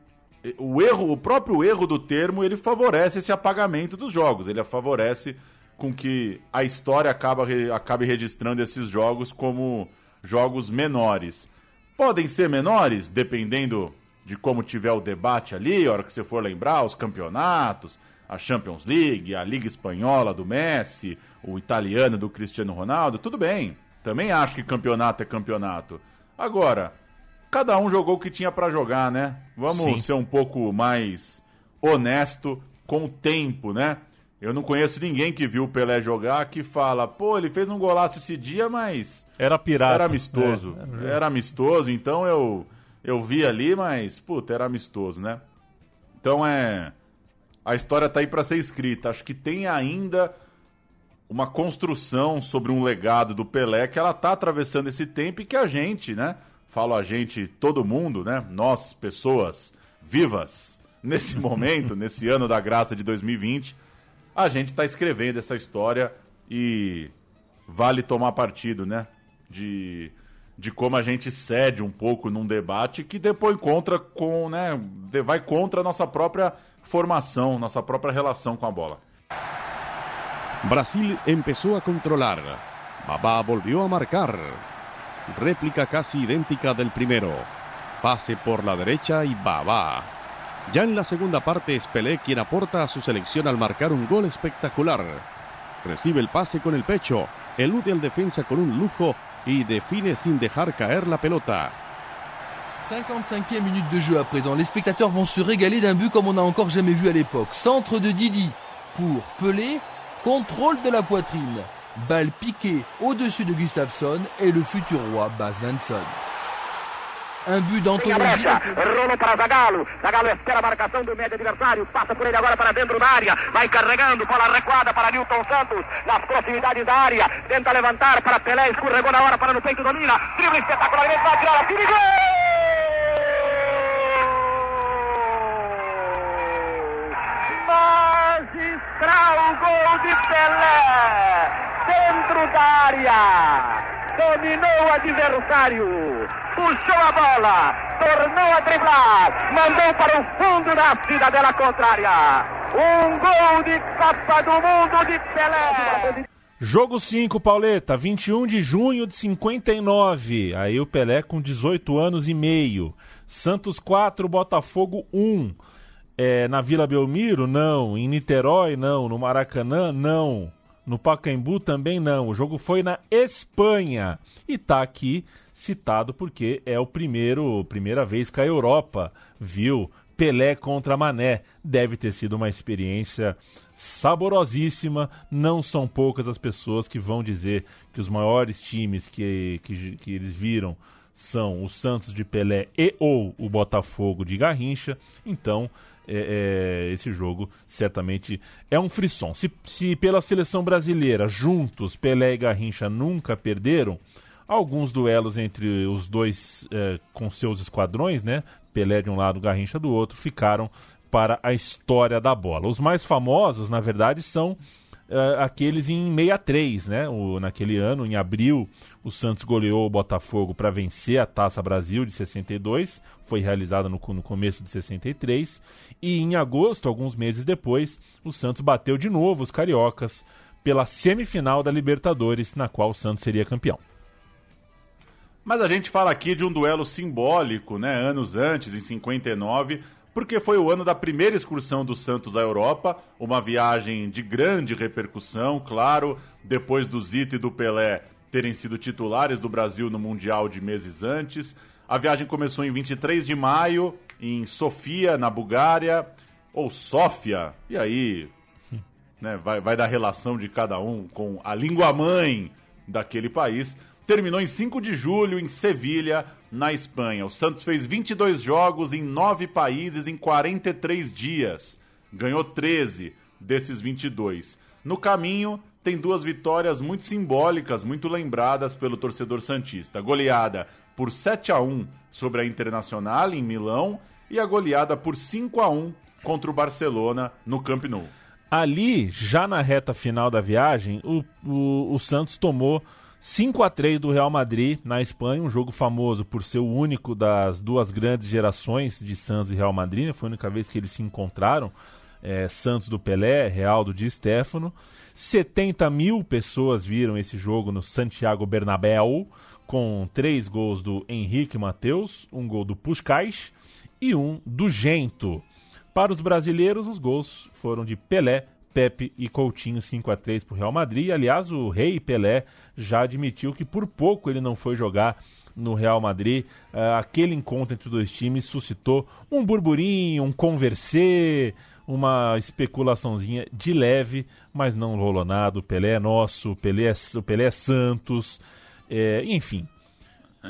o erro, o próprio erro do termo, ele favorece esse apagamento dos jogos. Ele favorece com que a história acaba, acabe registrando esses jogos como jogos menores. Podem ser menores, dependendo de como tiver o debate ali, a hora que você for lembrar, os campeonatos, a Champions League, a Liga Espanhola do Messi, o italiano do Cristiano Ronaldo, tudo bem. Também acho que campeonato é campeonato. Agora, cada um jogou o que tinha para jogar, né? Vamos Sim. ser um pouco mais honesto com o tempo, né? Eu não conheço ninguém que viu o Pelé jogar que fala, pô, ele fez um golaço esse dia, mas. Era pirata. Era amistoso. É, era, era amistoso, então eu, eu vi ali, mas, puta, era amistoso, né? Então é a história está aí para ser escrita. Acho que tem ainda uma construção sobre um legado do Pelé que ela está atravessando esse tempo e que a gente, né? Falo a gente, todo mundo, né? Nós, pessoas vivas, *laughs* nesse momento, nesse ano da graça de 2020, a gente está escrevendo essa história e vale tomar partido, né? De, de como a gente cede um pouco num debate que depois contra com, né? Vai contra a nossa própria formação, nossa própria relação com a bola. Brasil empezó a controlar. Babá volvió a marcar. Réplica casi idéntica del primero. Pase por la derecha y Babá. Ya en la segunda parte es Pelé quien aporta a su selección al marcar un gol espectacular. Recibe el pase con el pecho, elude al defensa con un lujo y define sin dejar caer la pelota. 55e minute de jeu à présent. Les spectateurs vont se régaler d'un but comme on n'a encore jamais vu à l'époque. Centre de Didi pour Pelé. Contrôle de la poitrine. Balle piquée au-dessus de Gustafsson et le futur roi Bas Svensson. Un but d'anthologie. Rolo para Zagallo. Zagallo espera a marcação do médio adversário. Passa por ele agora para dentro da área. Vai carregando. Bola recuada para Newton Santos. Nas proximidades da área. Tenta levantar para Pelé. Escorregou na hora para no peito domina. Drible espetacularmente. Vai tirar a magistral gol de Pelé, dentro da área, dominou o adversário, puxou a bola, tornou a driblar, mandou para o fundo da cidadela contrária. Um gol de Copa do Mundo de Pelé. Jogo 5, Pauleta, 21 de junho de 59. Aí o Pelé com 18 anos e meio. Santos 4, Botafogo 1. É, na Vila Belmiro, não. Em Niterói, não. No Maracanã, não. No Pacaembu também não. O jogo foi na Espanha. E tá aqui citado porque é o primeiro, primeira vez que a Europa viu Pelé contra Mané. Deve ter sido uma experiência saborosíssima. Não são poucas as pessoas que vão dizer que os maiores times que, que, que eles viram são o Santos de Pelé e ou o Botafogo de Garrincha. Então, é, é, esse jogo certamente é um frisson. Se, se pela seleção brasileira, juntos, Pelé e Garrincha nunca perderam, alguns duelos entre os dois é, com seus esquadrões, né? Pelé de um lado, Garrincha do outro, ficaram para a história da bola. Os mais famosos, na verdade, são uh, aqueles em 63, né? O, naquele ano, em abril, o Santos goleou o Botafogo para vencer a Taça Brasil de 62, foi realizada no, no começo de 63, e em agosto, alguns meses depois, o Santos bateu de novo os cariocas pela semifinal da Libertadores, na qual o Santos seria campeão. Mas a gente fala aqui de um duelo simbólico, né? Anos antes, em 59, porque foi o ano da primeira excursão do Santos à Europa, uma viagem de grande repercussão, claro, depois do Zito e do Pelé terem sido titulares do Brasil no Mundial de meses antes. A viagem começou em 23 de maio, em Sofia, na Bulgária, ou Sófia, e aí né, vai, vai da relação de cada um com a língua mãe daquele país. Terminou em 5 de julho em Sevilha, na Espanha. O Santos fez 22 jogos em 9 países em 43 dias. Ganhou 13 desses 22. No caminho, tem duas vitórias muito simbólicas, muito lembradas pelo torcedor santista. goleada por 7 a 1 sobre a Internacional em Milão e a goleada por 5 a 1 contra o Barcelona no Camp Nou. Ali, já na reta final da viagem, o, o, o Santos tomou 5 a 3 do Real Madrid na Espanha, um jogo famoso por ser o único das duas grandes gerações de Santos e Real Madrid, né? foi a única vez que eles se encontraram. É, Santos do Pelé, Real do Di Stefano. 70 mil pessoas viram esse jogo no Santiago Bernabéu, com três gols do Henrique Mateus, um gol do Puscais e um do Gento. Para os brasileiros, os gols foram de Pelé, Pepe e Coutinho 5 a 3 para o Real Madrid. Aliás, o Rei Pelé já admitiu que por pouco ele não foi jogar no Real Madrid. Uh, aquele encontro entre os dois times suscitou um burburinho, um conversê, uma especulaçãozinha de leve, mas não rolou nada. O Pelé é nosso, o Pelé é, o Pelé é Santos, é, enfim.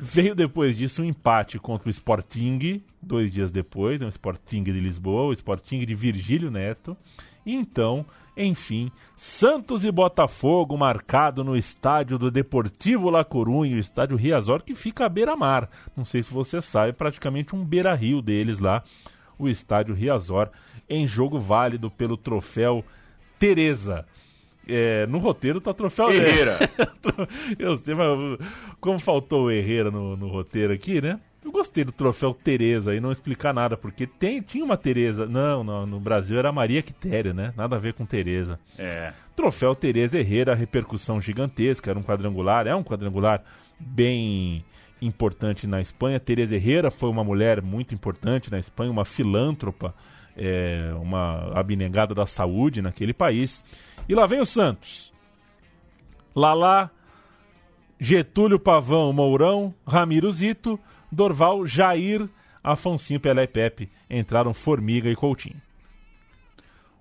Veio depois disso um empate contra o Sporting, dois dias depois, né, o Sporting de Lisboa, o Sporting de Virgílio Neto. Então, enfim, Santos e Botafogo marcado no estádio do Deportivo La Corunha, o estádio Riazor, que fica à beira-mar. Não sei se você sabe, praticamente um beira-rio deles lá, o estádio Riazor, em jogo válido pelo troféu Teresa. É, no roteiro tá troféu Herrera. *laughs* Eu sei, mas como faltou o Herrera no, no roteiro aqui, né? Eu gostei do troféu Tereza e não explicar nada, porque tem, tinha uma Tereza. Não, não, no Brasil era Maria Quitéria, né? Nada a ver com Tereza. É. Troféu Tereza Herrera, repercussão gigantesca, era um quadrangular, é um quadrangular bem importante na Espanha. Tereza Herrera foi uma mulher muito importante na Espanha, uma filântropa, é, uma abnegada da saúde naquele país. E lá vem o Santos. Lalá, Getúlio Pavão Mourão, Ramiro Zito Dorval, Jair, Afonsinho, Pelé e Pepe entraram Formiga e Coutinho.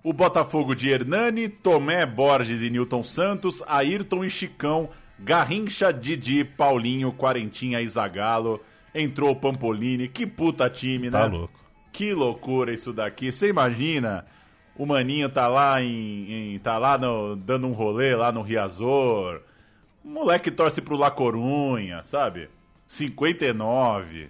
O Botafogo de Hernani, Tomé, Borges e Newton Santos, Ayrton e Chicão, Garrincha, Didi, Paulinho, Quarentinha e Zagalo. Entrou o Pampolini, que puta time, né? Tá louco. Que loucura isso daqui. Você imagina? O Maninho tá lá em, em tá lá no, dando um rolê lá no Riazor. O moleque torce pro La Corunha, sabe? 59.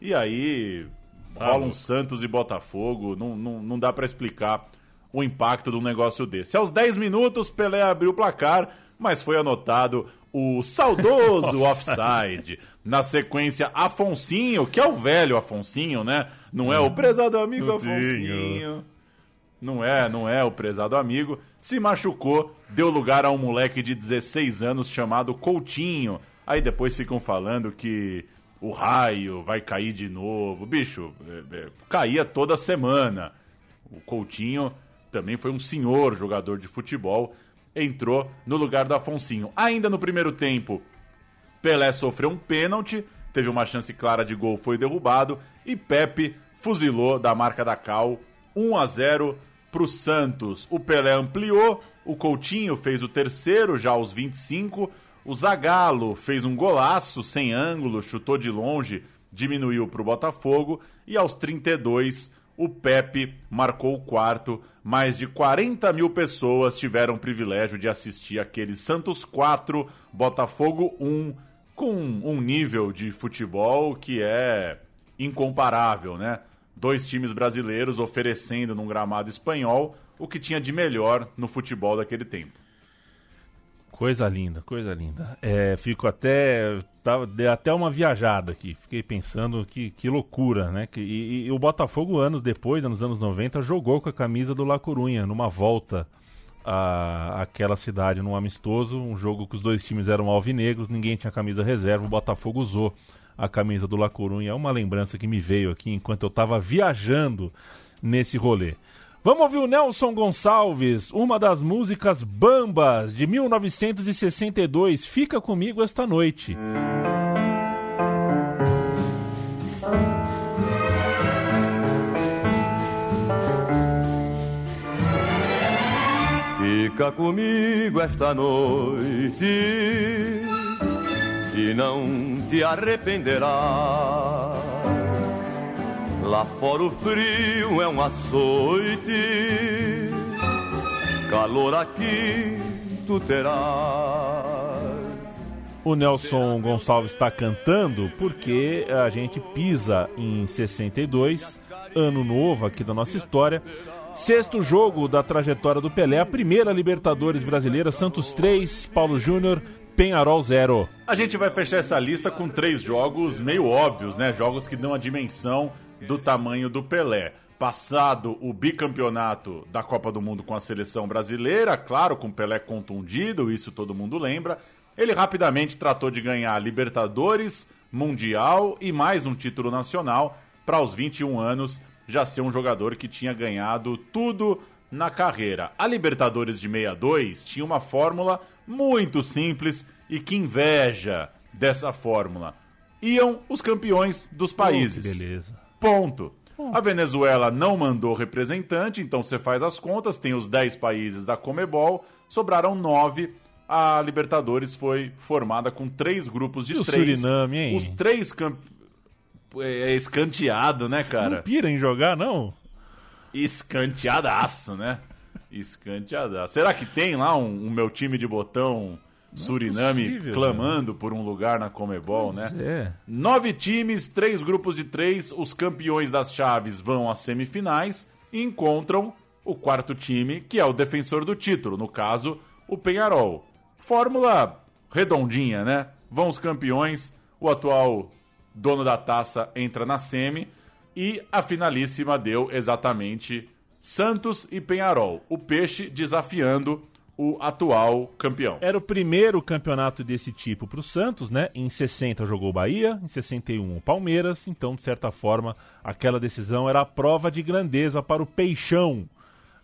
E aí tá rola um Santos e Botafogo. Não, não, não dá para explicar o impacto de um negócio desse. Aos 10 minutos, Pelé abriu o placar, mas foi anotado o saudoso *laughs* offside. Na sequência, Afonsinho, que é o velho Afonsinho, né? Não é o prezado amigo Afonsinho. Não é, não é o prezado amigo. Se machucou, deu lugar a um moleque de 16 anos chamado Coutinho. Aí depois ficam falando que o raio vai cair de novo. Bicho, é, é, caía toda semana. O Coutinho também foi um senhor jogador de futebol. Entrou no lugar do Afonsinho. Ainda no primeiro tempo, Pelé sofreu um pênalti, teve uma chance clara de gol, foi derrubado. E Pepe fuzilou da marca da Cal 1 a 0 para o Santos. O Pelé ampliou, o Coutinho fez o terceiro já aos 25. O Zagallo fez um golaço sem ângulo, chutou de longe, diminuiu para o Botafogo. E aos 32, o Pepe marcou o quarto. Mais de 40 mil pessoas tiveram o privilégio de assistir aquele Santos 4, Botafogo 1, com um nível de futebol que é incomparável, né? Dois times brasileiros oferecendo num gramado espanhol o que tinha de melhor no futebol daquele tempo. Coisa linda, coisa linda. É, fico até. Tava, dei até uma viajada aqui. Fiquei pensando que, que loucura, né? Que, e, e, o Botafogo, anos depois, nos anos 90, jogou com a camisa do La Corunha numa volta à, àquela cidade, num amistoso. Um jogo que os dois times eram alvinegros, ninguém tinha camisa reserva. O Botafogo usou a camisa do La Corunha. É uma lembrança que me veio aqui enquanto eu estava viajando nesse rolê. Vamos ouvir o Nelson Gonçalves, uma das músicas Bambas de 1962. Fica comigo esta noite. Fica comigo esta noite e não te arrependerás. Lá fora o frio é um açoite, calor aqui tu terás. O Nelson Gonçalves está cantando porque a gente pisa em 62, ano novo aqui da nossa história. Sexto jogo da trajetória do Pelé, a primeira Libertadores brasileira, Santos 3, Paulo Júnior Penharol 0. A gente vai fechar essa lista com três jogos meio óbvios, né? Jogos que dão a dimensão do tamanho do Pelé. Passado o bicampeonato da Copa do Mundo com a seleção brasileira, claro, com Pelé contundido, isso todo mundo lembra. Ele rapidamente tratou de ganhar Libertadores, Mundial e mais um título nacional para aos 21 anos já ser um jogador que tinha ganhado tudo na carreira. A Libertadores de 62 tinha uma fórmula muito simples e que inveja dessa fórmula. Iam os campeões dos países. Oh, beleza. Ponto. A Venezuela não mandou representante, então você faz as contas, tem os 10 países da Comebol, sobraram 9. A Libertadores foi formada com três grupos de e o três. Suriname, hein? Os três campeões. É escanteado, né, cara? Não pira em jogar, não? Escanteadaço, né? Escanteadaço. Será que tem lá um, um meu time de botão Suriname é possível, clamando por um lugar na Comebol, Pois né? é. Nove times, três grupos de três. Os campeões das chaves vão às semifinais e encontram o quarto time, que é o defensor do título, no caso, o Penharol. Fórmula redondinha, né? Vão os campeões, o atual dono da taça entra na semi e a finalíssima deu exatamente Santos e Penharol. O Peixe desafiando o atual campeão. Era o primeiro campeonato desse tipo para o Santos, né? Em 60 jogou o Bahia, em 61 o Palmeiras, então de certa forma aquela decisão era a prova de grandeza para o Peixão.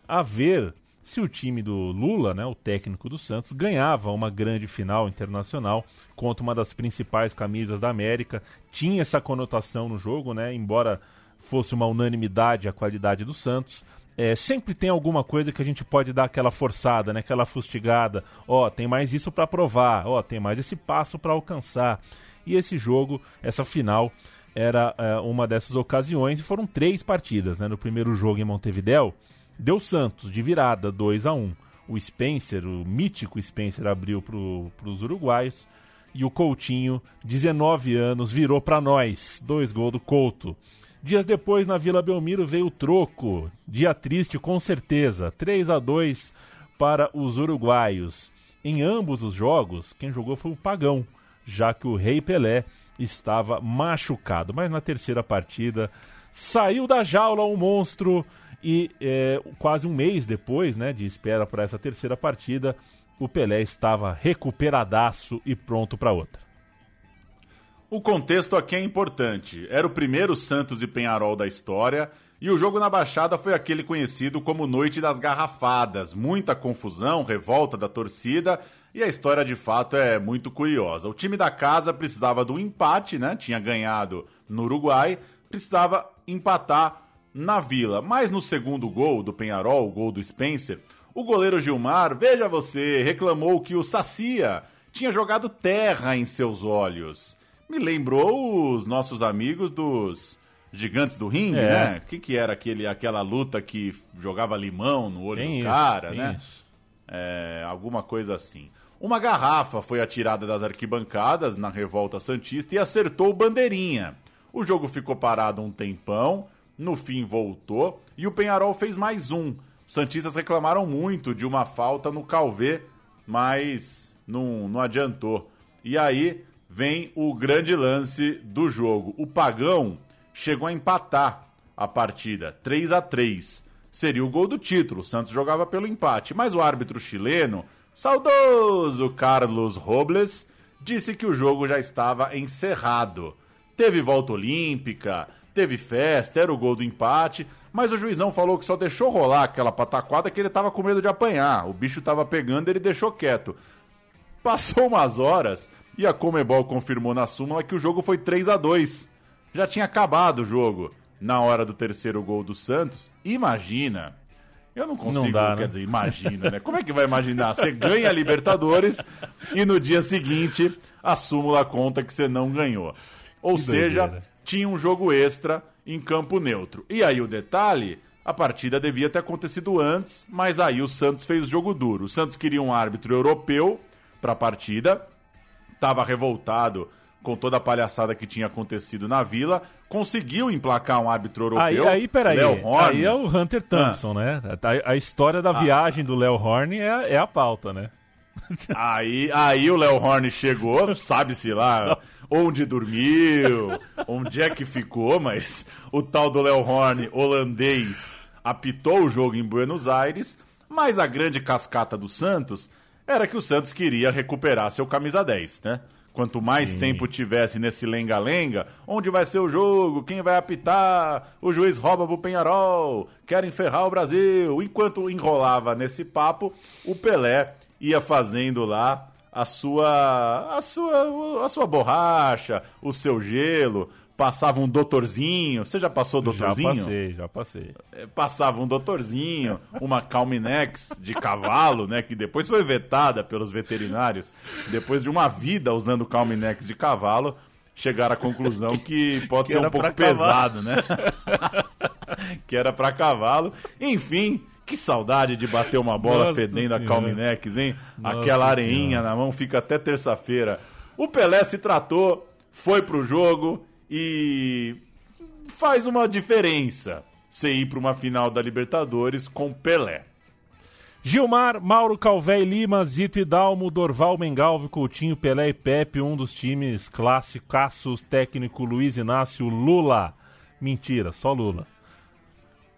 A ver se o time do Lula, né, o técnico do Santos, ganhava uma grande final internacional contra uma das principais camisas da América. Tinha essa conotação no jogo, né? Embora fosse uma unanimidade a qualidade do Santos. É, sempre tem alguma coisa que a gente pode dar aquela forçada, né? aquela fustigada. Ó, tem mais isso para provar, ó, tem mais esse passo para alcançar. E esse jogo, essa final, era é, uma dessas ocasiões e foram três partidas. Né? No primeiro jogo em Montevidéu, deu Santos de virada 2 a 1 O Spencer, o mítico Spencer, abriu para os uruguaios. E o Coutinho, 19 anos, virou para nós. Dois gols do Couto. Dias depois, na Vila Belmiro, veio o troco. Dia triste, com certeza. 3 a 2 para os uruguaios. Em ambos os jogos, quem jogou foi o Pagão, já que o Rei Pelé estava machucado. Mas na terceira partida saiu da jaula o monstro e é, quase um mês depois né, de espera para essa terceira partida, o Pelé estava recuperadaço e pronto para outra. O contexto aqui é importante. Era o primeiro Santos e Penharol da história e o jogo na Baixada foi aquele conhecido como Noite das Garrafadas. Muita confusão, revolta da torcida e a história de fato é muito curiosa. O time da casa precisava do empate, né? Tinha ganhado no Uruguai, precisava empatar na Vila. Mas no segundo gol do Penharol, o gol do Spencer, o goleiro Gilmar, veja você, reclamou que o Sacia tinha jogado terra em seus olhos me lembrou os nossos amigos dos Gigantes do Ringue, é. né? O que, que era aquele, aquela luta que jogava limão no olho tem do cara, isso, né? É, alguma coisa assim. Uma garrafa foi atirada das arquibancadas na revolta Santista e acertou o bandeirinha. O jogo ficou parado um tempão, no fim voltou e o Penharol fez mais um. Os Santistas reclamaram muito de uma falta no Calvê, mas não, não adiantou. E aí vem o grande lance do jogo. O Pagão chegou a empatar a partida, 3 a 3 Seria o gol do título. O Santos jogava pelo empate, mas o árbitro chileno, saudoso Carlos Robles, disse que o jogo já estava encerrado. Teve volta olímpica, teve festa, era o gol do empate, mas o juizão falou que só deixou rolar aquela pataquada que ele estava com medo de apanhar. O bicho estava pegando, ele deixou quieto. Passou umas horas, e a Comebol confirmou na súmula que o jogo foi 3 a 2 Já tinha acabado o jogo na hora do terceiro gol do Santos. Imagina. Eu não consigo, não dá, quer né? dizer, imagina, né? Como é que vai imaginar? Você ganha a Libertadores e no dia seguinte a súmula conta que você não ganhou. Ou que seja, doideira. tinha um jogo extra em campo neutro. E aí o detalhe, a partida devia ter acontecido antes, mas aí o Santos fez jogo duro. O Santos queria um árbitro europeu para a partida estava revoltado com toda a palhaçada que tinha acontecido na Vila, conseguiu emplacar um árbitro europeu. Aí, aí peraí, aí é o Hunter Thompson, ah. né? A, a, história da ah. viagem do Léo Horn é, é a pauta, né? Aí, aí o Léo Horn chegou, sabe-se lá onde dormiu, onde é que ficou, mas o tal do Léo Horn holandês apitou o jogo em Buenos Aires, mas a grande cascata do Santos era que o Santos queria recuperar seu camisa 10, né? Quanto mais Sim. tempo tivesse nesse lenga-lenga, onde vai ser o jogo, quem vai apitar, o juiz rouba pro Penharol, querem ferrar o Brasil. Enquanto enrolava nesse papo, o Pelé ia fazendo lá a sua a sua a sua borracha, o seu gelo, passava um doutorzinho. Você já passou doutorzinho? Já passei, já passei. É, passava um doutorzinho, uma Calminex de cavalo, né? Que depois foi vetada pelos veterinários. Depois de uma vida usando Calminex de cavalo, chegaram à conclusão que pode que ser um pouco pesado, né? *laughs* que era para cavalo. Enfim, que saudade de bater uma bola Nossa fedendo a Calminex, hein? Nossa Aquela areinha senhora. na mão fica até terça-feira. O Pelé se tratou, foi pro jogo e faz uma diferença você ir para uma final da Libertadores com Pelé. Gilmar, Mauro Calvé e Lima, Zito e Dalmo, Dorval, Mengalvo, Coutinho, Pelé e Pepe, um dos times clássicos, técnico Luiz Inácio Lula. Mentira, só Lula.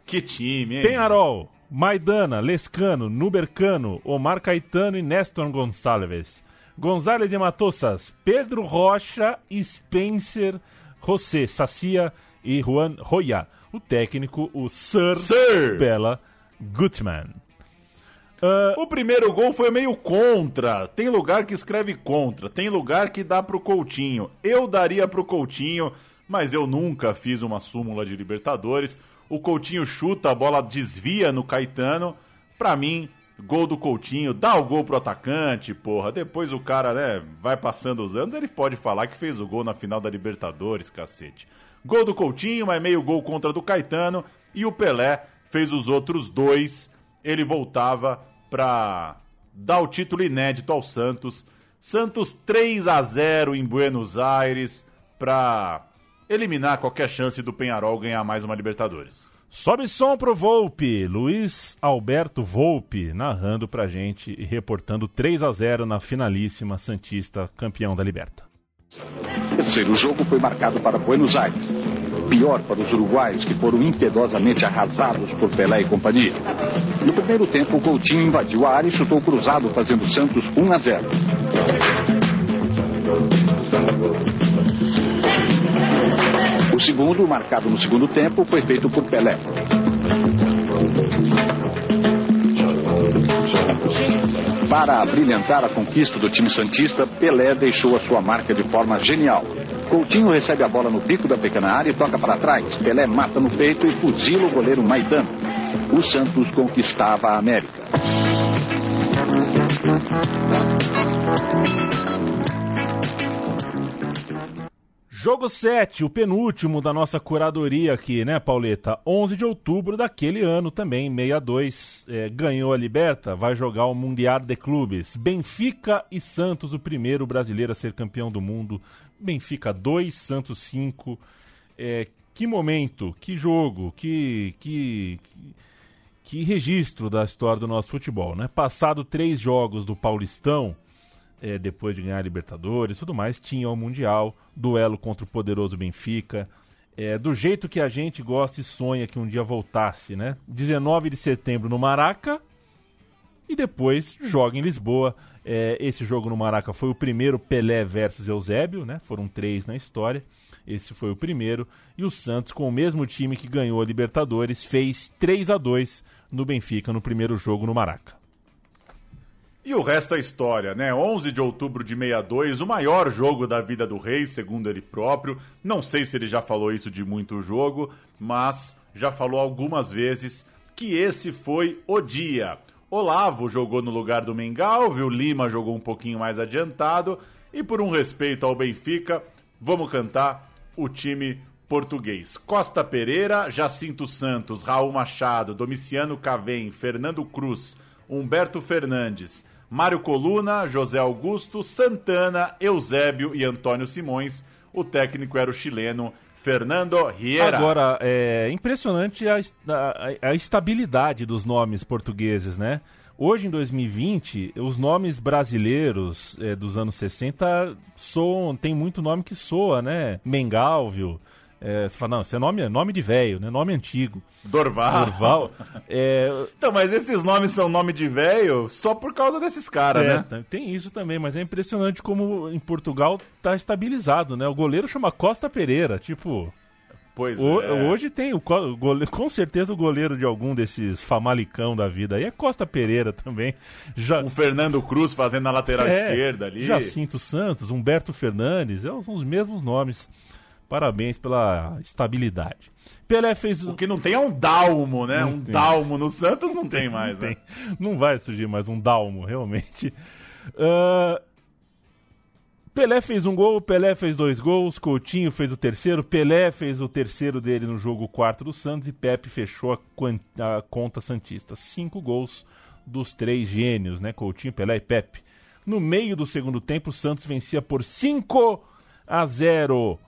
Que time, hein? Penharol, Maidana, Lescano, Nubercano, Omar Caetano e Néstor Gonçalves. Gonzalez e Matossas, Pedro Rocha, Spencer, José Sacia e Juan Roya. O técnico, o Sir, Sir. Bela Gutman. Uh, o primeiro gol foi meio contra. Tem lugar que escreve contra, tem lugar que dá pro Coutinho. Eu daria pro Coutinho, mas eu nunca fiz uma súmula de Libertadores. O Coutinho chuta, a bola desvia no Caetano. Pra mim, Gol do Coutinho, dá o gol pro atacante, porra. Depois o cara, né, vai passando os anos, ele pode falar que fez o gol na final da Libertadores, cacete. Gol do Coutinho, mas meio gol contra do Caetano. E o Pelé fez os outros dois. Ele voltava pra dar o título inédito ao Santos. Santos 3 a 0 em Buenos Aires pra eliminar qualquer chance do Penharol ganhar mais uma Libertadores. Sobe som pro Volpe, Luiz Alberto Volpe, narrando pra gente e reportando 3 a 0 na finalíssima Santista, campeão da Liberta. O terceiro jogo foi marcado para Buenos Aires. Pior para os uruguaios que foram impiedosamente arrasados por Pelé e companhia. No primeiro tempo, o Coutinho invadiu a área e chutou cruzado, fazendo Santos 1 a 0. O segundo, marcado no segundo tempo, foi feito por Pelé. Para brilhantar a conquista do time Santista, Pelé deixou a sua marca de forma genial. Coutinho recebe a bola no bico da pequena área e toca para trás. Pelé mata no peito e fuzila o goleiro Maidano. O Santos conquistava a América. Jogo 7, o penúltimo da nossa curadoria aqui, né, Pauleta? 11 de outubro daquele ano também, 62, é, ganhou a Liberta, vai jogar o Mundial de Clubes. Benfica e Santos, o primeiro brasileiro a ser campeão do mundo. Benfica 2, Santos 5. É, que momento, que jogo, que, que, que, registro da história do nosso futebol, né? Passado três jogos do Paulistão, é, depois de ganhar a Libertadores tudo mais, tinha o Mundial, duelo contra o poderoso Benfica. É, do jeito que a gente gosta e sonha que um dia voltasse, né? 19 de setembro no Maraca e depois joga em Lisboa. É, esse jogo no Maraca foi o primeiro Pelé versus Eusébio, né? Foram três na história. Esse foi o primeiro. E o Santos, com o mesmo time que ganhou a Libertadores, fez 3 a 2 no Benfica no primeiro jogo no Maraca. E o resto é história, né? 11 de outubro de 62, o maior jogo da vida do rei, segundo ele próprio. Não sei se ele já falou isso de muito jogo, mas já falou algumas vezes que esse foi o dia. Olavo jogou no lugar do Mengal, viu Lima jogou um pouquinho mais adiantado e por um respeito ao Benfica, vamos cantar o time português. Costa Pereira, Jacinto Santos, Raul Machado, Domiciano Cavém, Fernando Cruz, Humberto Fernandes, Mário Coluna, José Augusto, Santana, Eusébio e Antônio Simões. O técnico era o chileno Fernando Riera. Agora, é impressionante a, a, a estabilidade dos nomes portugueses, né? Hoje, em 2020, os nomes brasileiros é, dos anos 60 soam, tem muito nome que soa, né? Mengalvio, é, você fala, não, esse é nome, nome de velho, né? Nome antigo. Dorval. Dorval. *laughs* É... Então, mas esses nomes são nome de velho só por causa desses caras, é, né? Tem isso também, mas é impressionante como em Portugal tá estabilizado, né? O goleiro chama Costa Pereira, tipo... Pois o, é. Hoje tem, o, o goleiro, com certeza o goleiro de algum desses famalicão da vida aí é Costa Pereira também. Já... Um Fernando Cruz fazendo na lateral é, esquerda ali. Jacinto Santos, Humberto Fernandes, é, são os mesmos nomes. Parabéns pela estabilidade. Pelé fez. O que não tem é um dalmo, né? Não um tem. dalmo no Santos não tem mais, não né? Tem. Não vai surgir mais um dalmo, realmente. Uh... Pelé fez um gol, Pelé fez dois gols, Coutinho fez o terceiro, Pelé fez o terceiro dele no jogo quarto do Santos e Pepe fechou a, a conta Santista. Cinco gols dos três gênios, né? Coutinho, Pelé e Pepe. No meio do segundo tempo, o Santos vencia por 5 a 0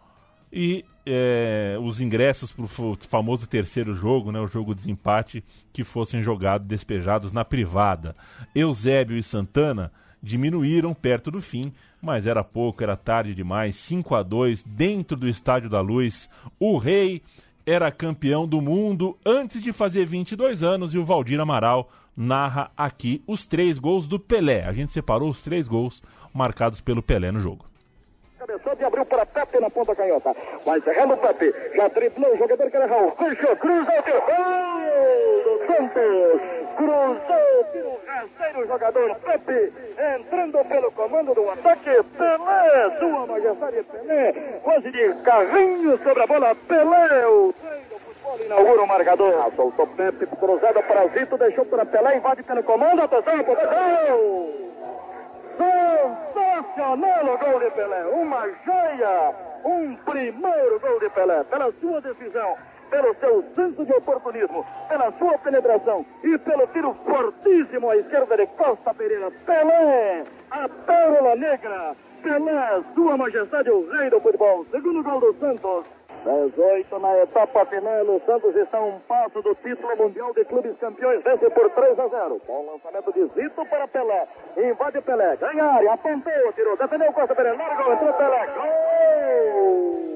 e é, os ingressos para o famoso terceiro jogo, né, o jogo de desempate, que fossem jogados, despejados na privada. Eusébio e Santana diminuíram perto do fim, mas era pouco, era tarde demais. 5 a 2 dentro do Estádio da Luz. O Rei era campeão do mundo antes de fazer 22 anos e o Valdir Amaral narra aqui os três gols do Pelé. A gente separou os três gols marcados pelo Pelé no jogo. Cabeçote abriu para Pepe na ponta canhota. Vai encerrando o Pepe. Já driblou o jogador que era Raul. Fechou, cruzou, gol do Santos. Cruzou, tira o rasteiro jogador Pepe. Entrando pelo comando do ataque. Pelé, sua majestade Pelé. Quase de carrinho sobre a bola. Pelé, o inaugura o marcador. Soltou Pepe, cruzado para Zito, deixou para Pelé, invade pelo comando. Atenção, atenção. Sensacional o gol de Pelé, uma joia, um primeiro gol de Pelé, pela sua decisão, pelo seu senso de oportunismo, pela sua penetração e pelo tiro fortíssimo à esquerda de Costa Pereira. Pelé, a pérola negra, Pelé, sua majestade, o rei do futebol. Segundo gol do Santos, 18 na etapa final. O Santos está um passo do título mundial de clubes campeões. Vence por 3 a 0. Bom lançamento de Zito para Pelé. Invade Pelé. Ganha a área. Apontou. Tirou. Defendeu Costa Pereira. Largou. Entrou Pelé. Gol!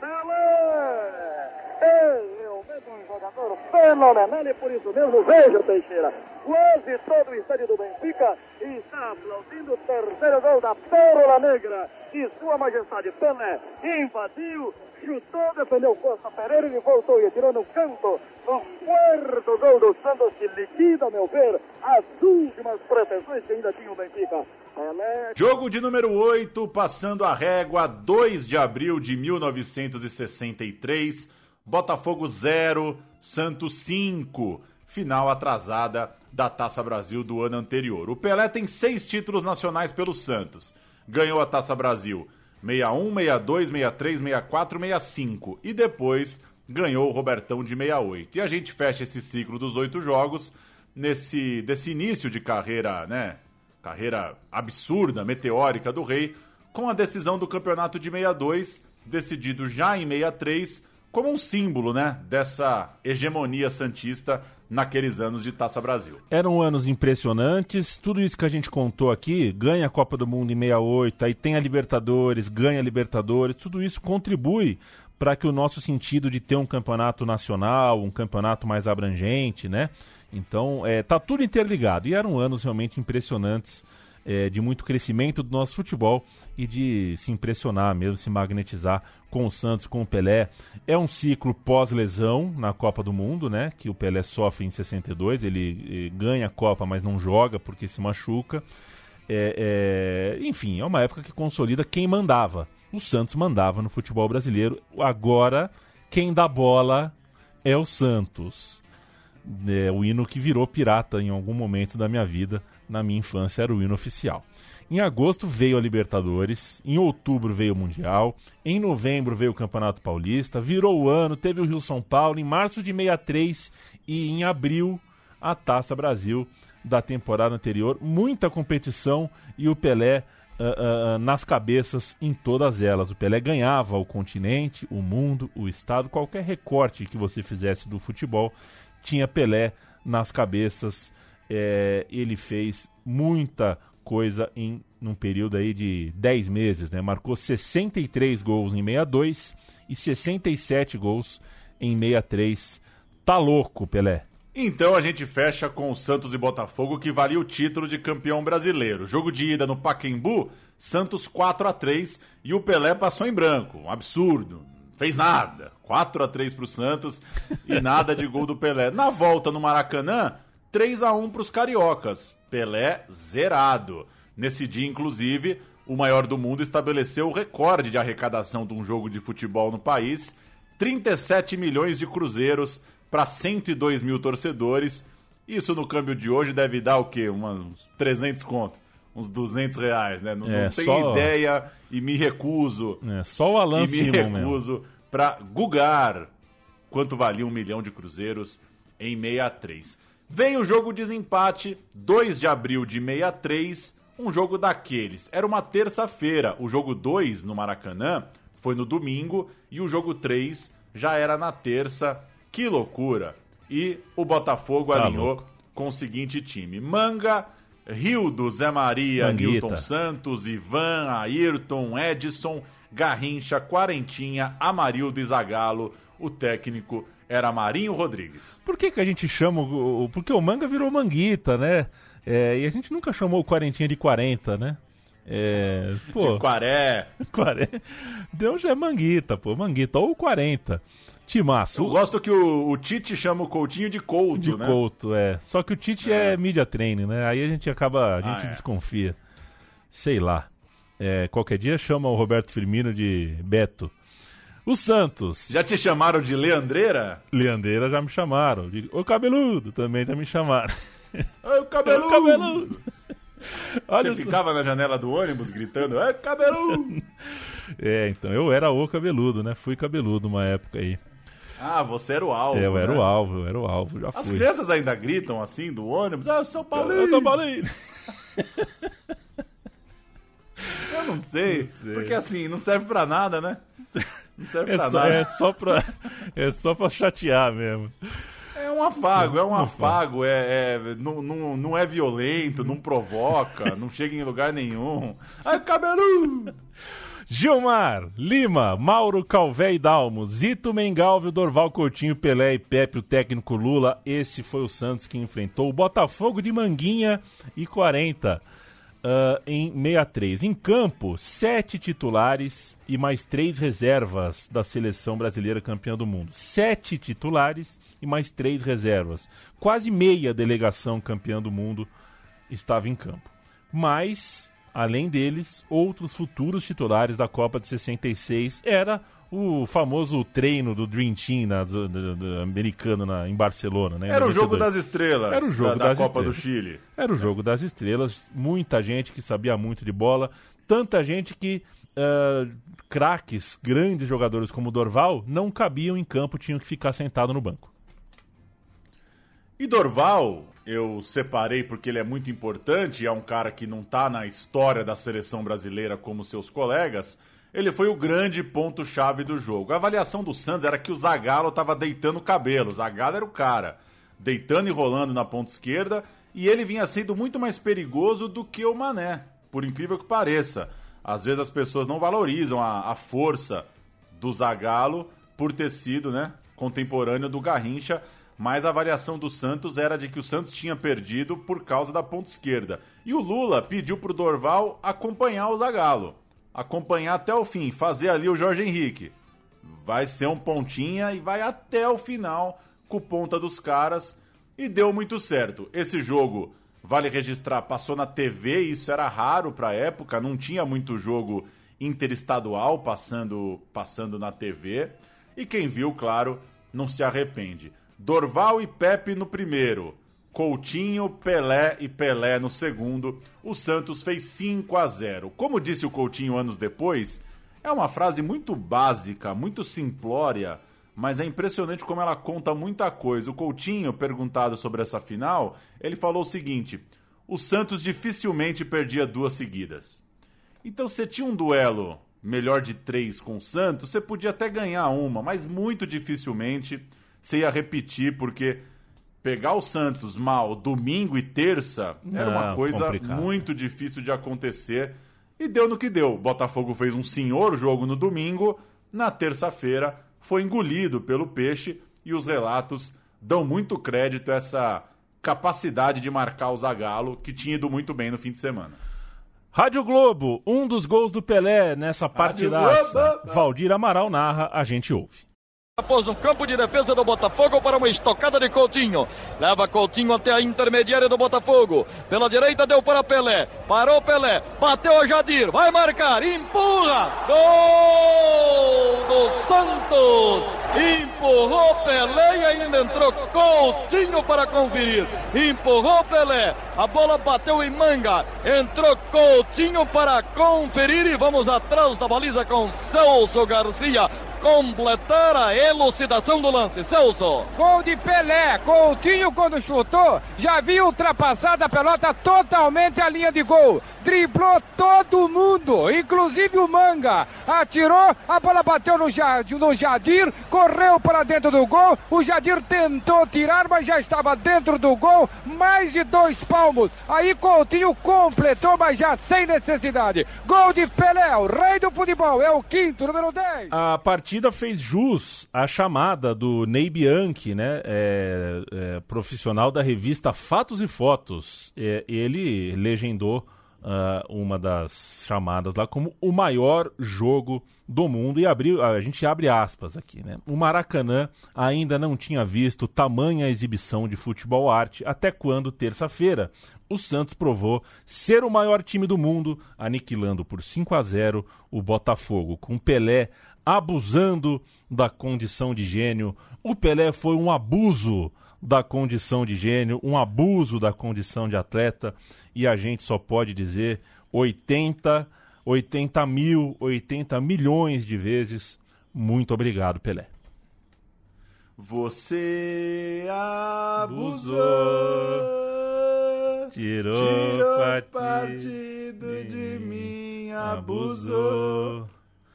Pelé! É realmente um jogador fenomenal e por isso mesmo, veja Teixeira, quase todo o estádio do Benfica está aplaudindo o terceiro gol da Pérola Negra e Sua Majestade Pelé invadiu, chutou, defendeu Costa Pereira e voltou e tirou no canto o quarto gol do Santos que liquida, a meu ver, as últimas pretensões que ainda tinha o Benfica. Jogo de número 8, passando a régua, 2 de abril de 1963. Botafogo 0, Santos 5. Final atrasada da Taça Brasil do ano anterior. O Pelé tem seis títulos nacionais pelo Santos. Ganhou a Taça Brasil 61, 62, 63, 64, 65. E depois ganhou o Robertão de 68. E a gente fecha esse ciclo dos oito jogos nesse desse início de carreira, né? Carreira absurda, meteórica do Rei, com a decisão do campeonato de 62, decidido já em 63, como um símbolo, né, dessa hegemonia santista naqueles anos de Taça Brasil. Eram anos impressionantes, tudo isso que a gente contou aqui, ganha a Copa do Mundo em 68, aí tem a Libertadores, ganha a Libertadores, tudo isso contribui para que o nosso sentido de ter um campeonato nacional, um campeonato mais abrangente, né? Então, é, tá tudo interligado. E eram anos realmente impressionantes, é, de muito crescimento do nosso futebol e de se impressionar mesmo, se magnetizar com o Santos, com o Pelé. É um ciclo pós-lesão na Copa do Mundo, né? Que o Pelé sofre em 62. Ele eh, ganha a Copa, mas não joga porque se machuca. É, é, enfim, é uma época que consolida quem mandava. O Santos mandava no futebol brasileiro. Agora, quem dá bola é o Santos. É, o hino que virou pirata em algum momento da minha vida, na minha infância, era o hino oficial. Em agosto veio a Libertadores, em outubro veio o Mundial, em novembro veio o Campeonato Paulista, virou o ano, teve o Rio São Paulo, em março de 63 e em abril a Taça Brasil da temporada anterior. Muita competição e o Pelé uh, uh, nas cabeças em todas elas. O Pelé ganhava o continente, o mundo, o estado, qualquer recorte que você fizesse do futebol tinha Pelé nas cabeças. É, ele fez muita coisa em num período aí de 10 meses, né? Marcou 63 gols em 62 e 67 gols em 63. Tá louco, Pelé. Então a gente fecha com o Santos e Botafogo que valia o título de campeão brasileiro. Jogo de ida no Paquembu, Santos 4 a 3 e o Pelé passou em branco. Um absurdo. Fez nada. 4 a 3 pro Santos e nada de gol do Pelé. Na volta no Maracanã, 3 a 1 pros cariocas. Pelé zerado. Nesse dia, inclusive, o maior do mundo estabeleceu o recorde de arrecadação de um jogo de futebol no país: 37 milhões de cruzeiros para 102 mil torcedores. Isso no câmbio de hoje deve dar o quê? Uns 300 conto. Uns 200 reais, né? Não, É, não tenho só- ideia e me recuso. É, só o Alan e me recuso para gugar quanto valia um milhão de cruzeiros em 63. Vem o jogo de desempate, 2 de abril de 63, um jogo daqueles. Era uma terça-feira, o jogo 2 no Maracanã foi no domingo e o jogo 3 já era na terça. Que loucura! E o Botafogo Tá alinhou louco. com o seguinte time: Manga, Rildo, Zé Maria, Manguita. Newton Santos, Ivan, Ayrton, Edson, Garrincha, Quarentinha, Amarildo e Zagalo. O técnico era Marinho Rodrigues. Por que, que a gente chama. o- Porque o manga virou manguita, né? É, e a gente nunca chamou o quarentinha de 40, né? É, pô, De Quaré. *laughs* 40. Deus já é manguita, pô, manguita. Ou 40. Timaço. Eu gosto que o, o Tite chama o Coutinho de Couto, de né? Couto, é. Só que o Tite é, media training, né? Aí a gente acaba, a gente Ah, é. desconfia. Sei lá. É, qualquer dia chama o Roberto Firmino de Beto. O Santos. Já te chamaram de Leandreira? Leandeira já me chamaram. De, Ô cabeludo também já me chamaram. Ô, *laughs* cabeludo! Ô, cabeludo! Olha Você ficava na janela do ônibus gritando, é cabeludo! *laughs* É, então eu era o cabeludo, né? Fui cabeludo uma época aí. Ah, você era o alvo. Eu era né? o alvo, eu era o alvo, já As fui. crianças ainda gritam assim do ônibus, ah, São Paulo! Eu São Paulino. Eu *laughs* não sei, porque assim, não serve pra nada, né? Não serve É pra só, nada. é, só pra, é só pra chatear mesmo. É um afago, é um afago, é, é- não, não, não é violento, não provoca, não chega em lugar nenhum. Ai, cabeludo! Gilmar, Lima, Mauro Calvé e Dalmo, Zito Mengalvio, Dorval Coutinho, Pelé e Pepe, o técnico Lula. Esse foi o Santos que enfrentou o Botafogo de Manguinha e 40 ah, em 63. Em campo, sete titulares e mais três reservas da seleção brasileira campeã do mundo. Sete titulares e mais três reservas. Quase meia delegação campeã do mundo estava em campo. Mas, além deles, outros futuros titulares da Copa de 66 era o famoso treino do Dream Team na, do, do- do americano na- em Barcelona. Né, Era o jogo 92. das estrelas Era o jogo da, da Copa do estrelas. Chile. Era o jogo das estrelas, muita gente que sabia muito de bola, tanta gente que ah, craques, grandes jogadores como Dorval, não cabiam em campo, tinham que ficar sentado no banco. E Dorval, eu separei porque ele é muito importante, é um cara que não tá na história da seleção brasileira como seus colegas. Ele foi o grande ponto-chave do jogo. A avaliação do Santos era que o Zagallo tava deitando o cabelo. O Zagallo era o cara, deitando e rolando na ponta esquerda, e ele vinha sendo muito mais perigoso do que o Mané, por incrível que pareça. Às vezes as pessoas não valorizam a, a força do Zagallo por ter sido, né, contemporâneo do Garrincha, mas a avaliação do Santos era de que o Santos tinha perdido por causa da ponta esquerda. E o Lula pediu pro Dorval acompanhar o Zagallo, acompanhar até o fim, fazer ali o Jorge Henrique. Vai ser um pontinha e vai até o final com o ponta dos caras e deu muito certo. Esse jogo, vale registrar, passou na TV, isso era raro pra época, não tinha muito jogo interestadual passando passando na TV. E quem viu, claro, não se arrepende. Dorval e Pepe no primeiro, Coutinho, Pelé e Pelé no segundo. O Santos fez 5 a 0. Como disse o Coutinho anos depois, é uma frase muito básica, muito simplória, mas é impressionante como ela conta muita coisa. O Coutinho, perguntado sobre essa final, ele falou o seguinte: o Santos dificilmente perdia duas seguidas. Então, você tinha um duelo melhor de três com o Santos, você podia até ganhar uma, mas muito dificilmente você ia repetir, porque pegar o Santos mal domingo e terça era uma coisa complicado. muito difícil de acontecer. E deu no que deu. O Botafogo fez um senhor jogo no domingo, na terça-feira foi engolido pelo peixe e os relatos dão muito crédito a essa capacidade de marcar o Zagallo, que tinha ido muito bem no fim de semana. Rádio Globo, um dos gols do Pelé nessa partidaça. Globo. Valdir Amaral narra, a gente ouve. Após no campo de defesa do Botafogo para uma estocada de Coutinho. Leva Coutinho até a intermediária do Botafogo. Pela direita deu para Pelé. Parou Pelé. Bateu a Jadir. Vai marcar. Empurra. Gol do Santos. Empurrou Pelé e ainda entrou Coutinho para conferir. Empurrou Pelé. A bola bateu em manga. Entrou Coutinho para conferir e vamos atrás da baliza com Celso Garcia completar a elucidação do lance. Celso. Gol de Pelé. Coutinho, quando chutou, já havia ultrapassado a pelota totalmente a linha de gol. Driblou todo mundo, inclusive o Manga. Atirou, a bola bateu no, Ja- no Jadir, correu para dentro do gol. O Jadir tentou tirar, mas já estava dentro do gol. Mais de dois palmos. Aí Coutinho completou, mas já sem necessidade. Gol de Pelé, o rei do futebol. É o quinto, número 10. A partida fez jus à chamada do Ney Bianchi, né? é, é, profissional da revista Fatos e Fotos. É, ele legendou ah, uma das chamadas lá como o maior jogo do mundo e abriu, a gente abre aspas aqui, né? O Maracanã ainda não tinha visto tamanha exibição de futebol arte até quando, terça-feira, o Santos provou ser o maior time do mundo, aniquilando por 5 a 0 o Botafogo, com Pelé abusando da condição de gênio. O Pelé foi um abuso da condição de gênio, um abuso da condição de atleta, e a gente só pode dizer 80, 80 mil, 80 milhões de vezes. Muito obrigado, Pelé. Você abusou, Tirou, tirou partido partido de mim, abusou.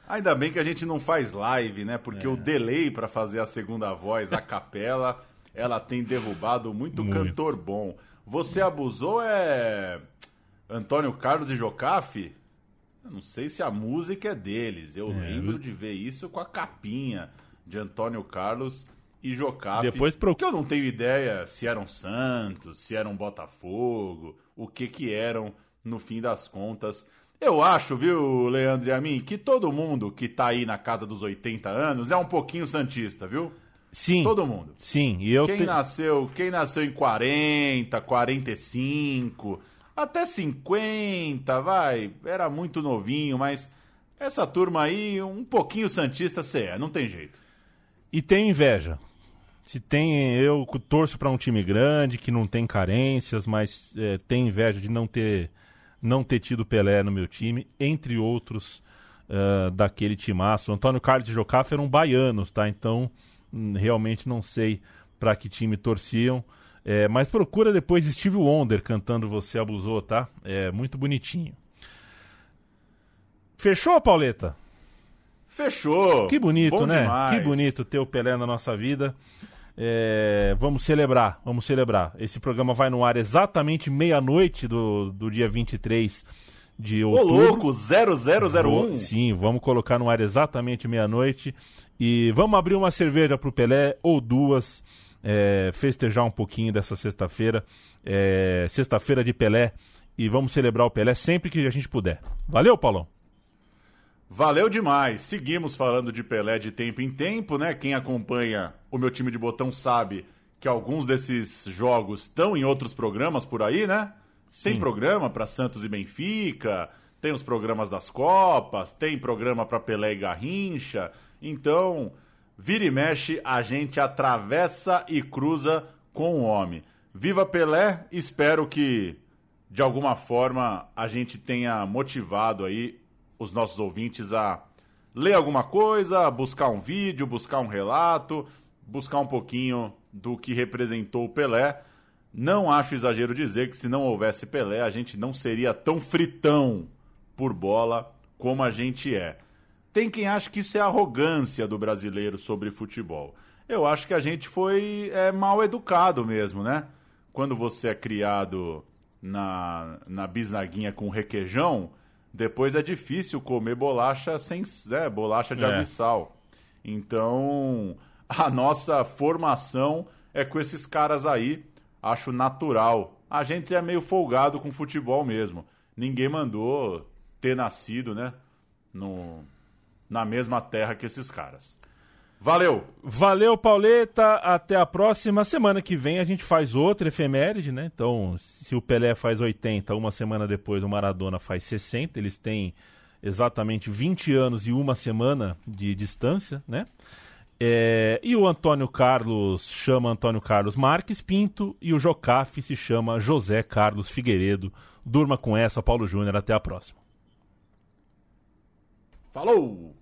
Ainda bem que a gente não faz live, né? Porque É. o delay pra fazer a segunda voz, a capela, *laughs* ela tem derrubado muito, Muito. cantor bom. Você abusou é Antônio Carlos e Jocafe? Eu não sei se a música é deles. Eu É, lembro eu- de ver isso com a capinha de Antônio Carlos e Jocafe. Depois pro- Que eu não tenho ideia se eram Santos, se eram Botafogo, o que que eram no fim das contas. Eu acho, viu, Leandro e a mim, que todo mundo que tá aí na casa dos 80 anos é um pouquinho santista, viu? Sim. Todo mundo. Sim, e eu quem te- nasceu, quem nasceu em 40, 45, até 50, vai, era muito novinho, mas essa turma aí, um pouquinho santista você é, não tem jeito. E tem inveja. Se tem, eu torço para um time grande que não tem carências, mas é, tem inveja de não ter não ter tido Pelé no meu time, entre outros ah, daquele timaço. Antônio Carlos e Jocafe eram baianos, tá? Então hum, realmente não sei para que time torciam. É, mas procura depois Steve Wonder cantando Você Abusou, tá? É muito bonitinho. Fechou, Pauleta? Fechou. Que bonito, Bom né? demais. Que bonito ter o Pelé na nossa vida. É, vamos celebrar, vamos celebrar. Esse programa vai no ar exatamente meia-noite do, do dia 23 de Ô outubro. louco, 0001. Vou- Sim, vamos colocar no ar exatamente meia-noite. E vamos abrir uma cerveja pro Pelé, ou duas, é, festejar um pouquinho dessa sexta-feira. É, sexta-feira de Pelé. E vamos celebrar o Pelé sempre que a gente puder. Valeu, Paulão? Valeu demais. Seguimos falando de Pelé de tempo em tempo, né? Quem acompanha o meu time de botão sabe que alguns desses jogos estão em outros programas por aí, né? Tem Sim. programa para Santos e Benfica, tem os programas das Copas, tem programa para Pelé e Garrincha. Então, vira e mexe, a gente atravessa e cruza com o homem. Viva Pelé, espero que de alguma forma a gente tenha motivado aí os nossos ouvintes a ler alguma coisa, buscar um vídeo, buscar um relato, buscar um pouquinho do que representou o Pelé. Não acho exagero dizer que se não houvesse Pelé, a gente não seria tão fritão por bola como a gente é. Tem quem acha que isso é arrogância do brasileiro sobre futebol. Eu acho que a gente foi é, mal educado mesmo, né? Quando você é criado na, na bisnaguinha com requeijão, depois é difícil comer bolacha sem né, bolacha de É. água e sal. Então, a nossa formação é com esses caras aí, acho natural. A gente é meio folgado com futebol mesmo. Ninguém mandou ter nascido, né, no, na mesma terra que esses caras. Valeu! Valeu, Pauleta. Até a próxima. Semana que vem a gente faz outra efeméride, né? Então, se o Pelé faz 80, uma semana depois o Maradona faz 60. Eles têm exatamente 20 anos e uma semana de distância, né? É, e o Antônio Carlos chama Antônio Carlos Marques Pinto e o Jocafe se chama José Carlos Figueiredo. Durma com essa, Paulo Júnior. Até a próxima. Falou!